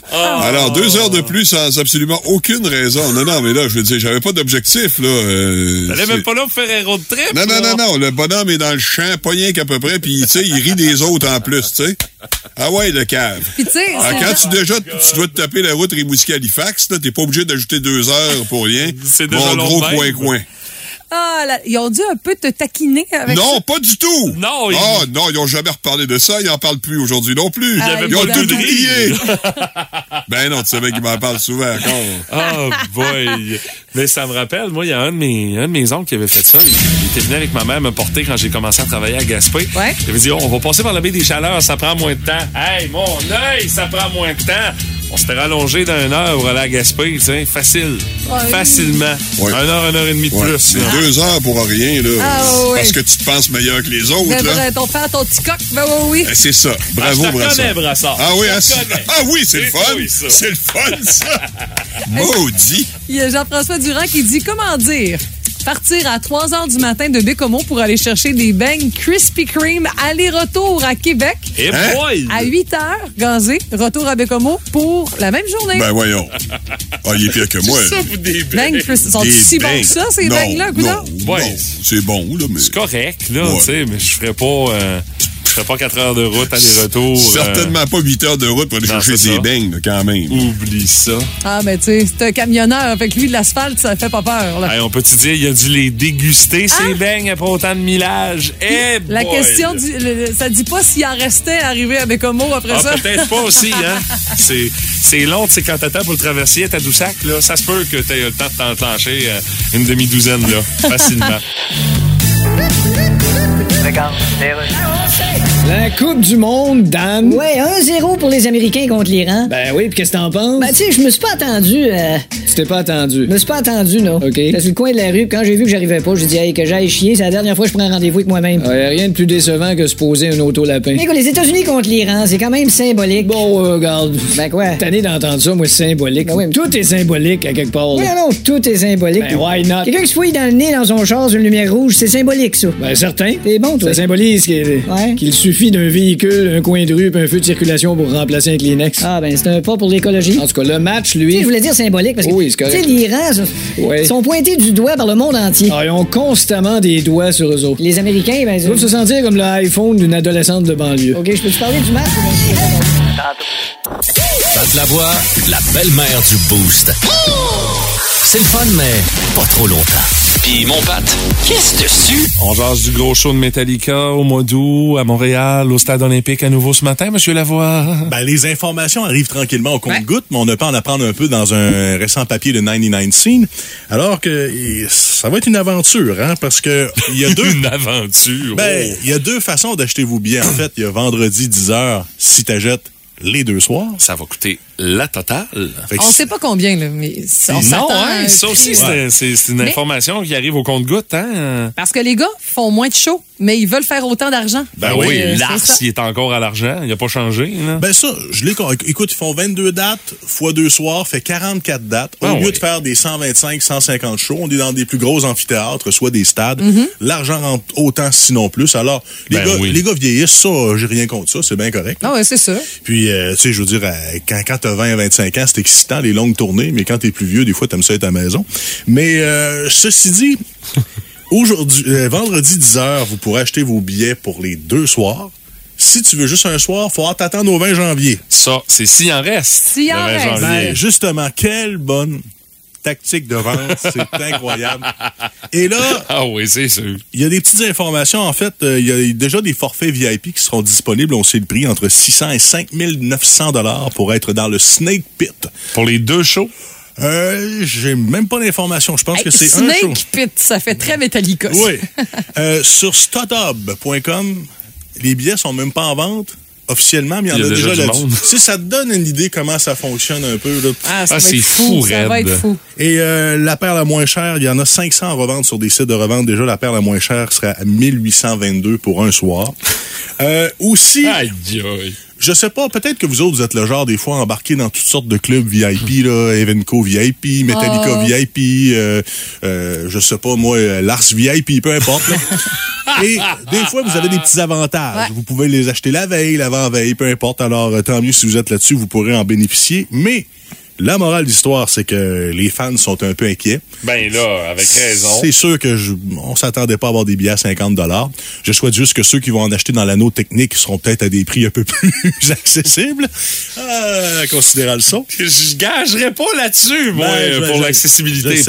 Alors, deux heures de plus sans absolument aucune raison. Non, non, mais là, je veux dire, j'avais pas d'objectif, là. euh, T'allais même pas là pour faire un road trip? non, non, non, non. Le bonhomme est dans le champ, pas rien qu'à peu près, puis, tu sais, il rit des autres en plus, tu sais. Ah ouais, le cave. Puis, tu sais, Ah, quand tu déjà tu dois te taper la route Rimouski-Halifax, là, t'es pas obligé d'ajouter deux heures pour rien. C'est déjà Mon gros coin-coin. Ah, là, ils ont dû un peu te taquiner avec Non, ça. pas du tout. Non, il- Ah, non, ils ont jamais reparlé de ça. Ils en parlent plus aujourd'hui non plus. Il y avait ils ont tout de oublié. ben non, tu savais qu'ils m'en parlent souvent encore. Oh boy! Mais ça me rappelle, moi, il y a un de mes, un de mes oncles qui avait fait ça. Il, il était venu avec ma mère me porter quand j'ai commencé à travailler à Gaspé. Ouais. Il avait dit, oh, on va passer par la baie des Chaleurs, ça prend moins de temps. Hey, mon œil, ça prend moins de temps. On s'était rallongé d'une heure pour aller à Gaspé, tu sais, facile. Ouais. Facilement. Ouais. Une heure, une heure et demie de Ouais. plus. Deux heures pour rien, là. Ah. Parce que tu te penses meilleur que les autres, Ben, là. ben, ton père, ton petit coq, ben oui, oui. Eh, C'est ça. Ah, Bravo, je te Brassard. connais, Brassard. Ah oui, Je ah, ah oui, c'est le fun. C'est le fun, ça. Maudit. Il y a Jean-François Durand qui dit comment dire? Partir à 3 heures du matin de Bécomo pour aller chercher des beignes Krispy Kreme aller-retour à Québec Eh Hein? boy! à 8 heures gazé retour à Bécomo pour la même journée. Ben voyons. Ah, il est pire que moi. Ça pour des beignes sont Des si bons que ça ces Non, beignes là, non, Ouais. C'est bon, là, mais... C'est correct, là, Ouais. tu sais, mais je ferais pas, euh, pas 4 heures de route aller-retour. euh, Certainement pas 8 heures de route pour aller Non, chercher des beignes, quand même. Oublie ça. Ah ben tu sais, c'est un camionneur avec lui de l'asphalte, ça fait pas peur là. Hey, on peut-tu dire, il a dû les déguster, ces beignes, après autant de millage? Eh Ah! La boy! question, ça dit pas s'il en restait arrivé à Bécomo après Ah, ça. peut-être pas aussi, hein? C'est, c'est long, tu sais, quand t'attends pour le traversier à Tadoussac, là, ça se peut que t'aies eu le temps de t'enclencher euh, une demi-douzaine, là, facilement. La Coupe du Monde, dame. Ouais, 1-0 pour les Américains contre l'Iran. Ben oui, puis qu'est-ce que t'en penses? Ben, tu sais, je me suis pas attendu. euh, tu t'es pas attendu. Je me suis pas attendu, non. OK. J'étais sur le coin de la rue, quand j'ai vu que j'arrivais pas, j'ai dit, hey, que j'aille chier. C'est la dernière fois que je prends un rendez-vous avec moi-même. Rien de plus décevant que se poser un auto-lapin. Mais écoute, les États-Unis contre l'Iran, c'est quand même symbolique. Bon, euh, regarde. Ben quoi? T'as né d'entendre ça, moi, c'est symbolique. Ben oui, mais- Tout est symbolique à quelque part. Là. non, tout est symbolique. Ben, why not? Quelqu'un qui se fouille dans le nez dans son char sur une lumière rouge, c'est symbolique, ça. Ben, certain. C'est bon, Ça symbolise qu'il qu'il suffit d'un véhicule, un coin de rue puis un feu de circulation pour remplacer un Kleenex. Ah, ben, c'est un pas pour l'écologie. En tout cas, le match, Tu sais, lui... je voulais dire symbolique parce que, Oui, c'est tu correct. sais, l'Iran, ça, Ouais. ils sont pointés du doigt par le monde entier. Ah, ils ont constamment des doigts sur eux autres. Les Américains, ben, Ils doivent se sentir comme l'iPhone d'une adolescente de banlieue. OK, je peux te parler du match? Pat la voix, la belle-mère du Boost. C'est le fun, mais pas trop longtemps. Puis mon Pat, qu'est-ce dessus? On jase du gros show de Metallica au mois d'août à Montréal, au Stade olympique à nouveau ce matin, Monsieur Lavoie. Ben, les informations arrivent tranquillement au compte-goutte, mais on a pas en apprendre un peu dans un récent papier de 99 Scene. Alors que ça va être une aventure, hein, parce que il y a deux... Une aventure. Ben, oh. il y a deux façons d'acheter vos billets. En fait, il y a vendredi 10h si t'achètes les deux soirs. Ça va coûter la totale. On sait pas combien, là, mais ça- on non, hein, un ça aussi, c'est une Mais- information qui arrive au compte-goutte, hein? Parce que les gars font moins de shows, mais ils veulent faire autant d'argent. Ben que, oui, euh, c'est Lars, il est encore à l'argent. Il n'a pas changé. là. Ben ça, je l'ai con- Écoute, ils font 22 dates fois deux soirs, fait 44 dates. Au Ah lieu oui. de faire des 125, 150 shows, on est dans des plus gros amphithéâtres, soit des stades. Mm-hmm. L'argent rentre autant, sinon plus. Alors, les, Ben gars, oui. les gars vieillissent, ça, j'ai rien contre ça, c'est bien correct. Ah ouais, c'est ça. Puis, euh, tu sais, je veux dire, euh, quand, quand t'as 20 à 25 ans, c'est excitant, les longues tournées, mais quand t'es plus vieux, des fois, t'aimes ça être à la maison. Mais, euh, ceci dit, aujourd'hui, euh, vendredi 10h, vous pourrez acheter vos billets pour les deux soirs. Si tu veux juste un soir, faut t'attendre au 20 janvier. Ça, c'est s'il en reste. S'il en le 20 reste. janvier. Ben, justement, quelle bonne tactique de vente. C'est incroyable. Et là, Ah oui, c'est sûr. il y a des petites informations. En fait, euh, il y a déjà des forfaits VIP qui seront disponibles. On sait le prix entre 600 et 5900 dollars pour être dans le Snake Pit. Pour les deux shows? Euh, j'ai même pas d'informations. Je pense que c'est un show. Snake Pit, ça fait très Metallica. Oui. Euh, sur stotub.com, les billets sont même pas en vente officiellement, mais il y en a, a déjà déjà là-dessus. Si ça te donne une idée comment ça fonctionne un peu, là. Ah, ça Ah, va c'est être fou, fou, ça va être fou. Et euh, la paire la moins chère, il y en a 500 à revendre sur des sites de revente. Déjà, la paire la moins chère serait à 1822 pour un soir. Euh, aussi, Aïe, aïe. Je sais pas, peut-être que vous autres, vous êtes le genre des fois embarqué dans toutes sortes de clubs VIP, là, Evenco VIP, Metallica Ah. VIP, euh, euh, je sais pas moi, euh, Lars VIP, peu importe. là. Et des fois, vous avez des petits avantages. Ouais. Vous pouvez les acheter la veille, l'avant-veille, peu importe. Alors, euh, tant mieux si vous êtes là-dessus, vous pourrez en bénéficier. Mais la morale de l'histoire, c'est que les fans sont un peu inquiets. Ben là, avec raison. C'est sûr que je, on s'attendait pas à avoir des billets à 50 dollars. Je souhaite juste que ceux qui vont en acheter dans l'anneau technique seront peut-être à des prix un peu plus accessibles, euh, considérant le son. Je gagerais pas là-dessus, moi, Ben, pour l'accessibilité.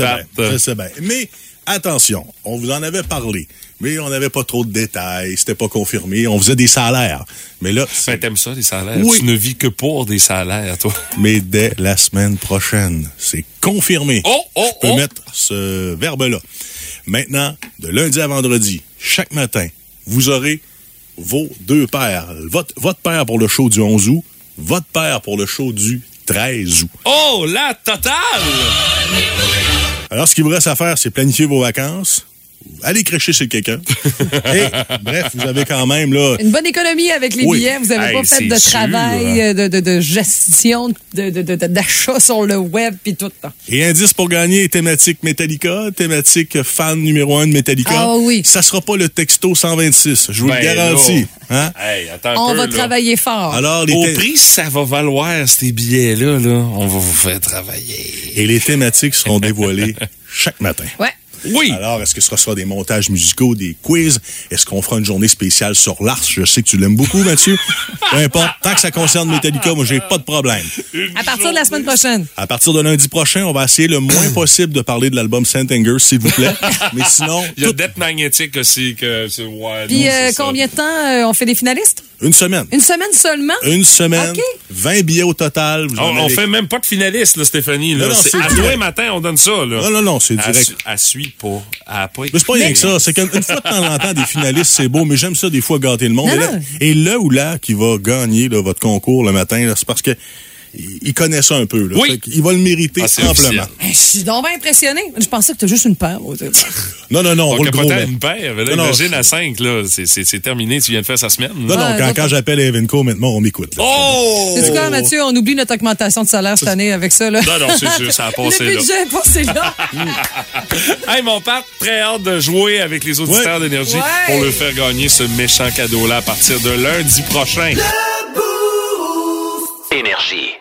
Mais attention, on vous en avait parlé, mais on n'avait pas trop de détails, c'était pas confirmé, on faisait des salaires. Mais là, Ben, t'aimes ça, les salaires? Oui. Tu ne vis que pour des salaires, toi. mais dès la semaine prochaine, c'est confirmé. Oh, oh, Je peux oh. mettre ce verbe-là. Maintenant, de lundi à vendredi, chaque matin, vous aurez vos deux paires. Votre, votre paire pour le show du 11 août, votre paire pour le show du 13 août. Oh, la totale! Alors, ce qu'il vous reste à faire, c'est planifier vos vacances. Allez crécher chez quelqu'un. Bref, vous avez quand même, là, Une bonne économie avec les Oui. billets. Vous n'avez Hey, pas fait de sûr, travail, hein. euh, de, de, de gestion, de, de, de- de- d'achat sur le web, puis tout. là. Et indice pour gagner, thématique Metallica, thématique fan numéro un de Metallica. Ah oui. Ça sera pas le texto 126, je vous Ben le garantis. Hein? Hey, attends un On peu, va là. travailler fort. Alors, les Au prix, ça va valoir ces billets-là, là. On va vous faire travailler. et les thématiques seront dévoilées chaque matin. ouais. Oui! Alors, est-ce que ce sera des montages musicaux, des quiz? Est-ce qu'on fera une journée spéciale sur Lars? Je sais que tu l'aimes beaucoup, Mathieu. Peu importe. Tant que ça concerne Metallica, moi, j'ai pas de problème. À partir de la semaine prochaine. À partir de lundi prochain, on va essayer le moins possible de parler de l'album Saint Anger, s'il vous plaît. Mais sinon, Il y a tout- Dette magnétique aussi, que c'est... Ouais, Puis non, euh, combien de temps euh, on fait des finalistes? Une semaine. Une semaine seulement? Une semaine, OK. 20 billets au total. Vous On, avez- fait même pas de finaliste, là, Stéphanie. Là. Non, non, c'est à direct. demain matin, on donne ça. Là. Non, non, non, c'est direct. su- elle suit pas. A pas Mais c'est pas rien que ça. C'est qu'une une fois de temps en temps, des finalistes, c'est beau, mais j'aime ça des fois gâter le monde. Non, et, là, non. et là ou là qui va gagner là, votre concours le matin, là, c'est parce que il, il connaît ça un peu. Là. Oui. Qu'il va le mériter Ah, amplement. Hey, Je suis donc bien impressionné. Je pensais que t'as juste une paire. Non, non, non, on roule gros. une paire. Là, Non, imagine c'est- à 5, là. C'est- C'est c'est terminé. Tu viens de faire sa semaine. Non, non, Ouais, quand, quand j'appelle Evenco, maintenant, on m'écoute. là. Oh! C'est quoi, Mathieu? On oublie notre augmentation de salaire cette année avec ça, là? Non, non, c'est sûr, ça a passé Le là. budget est passé là. hey, mon père, très hâte de jouer avec les auditeurs d'énergie Ouais. pour leur faire gagner ce méchant cadeau-là à partir de lundi prochain. Énergie.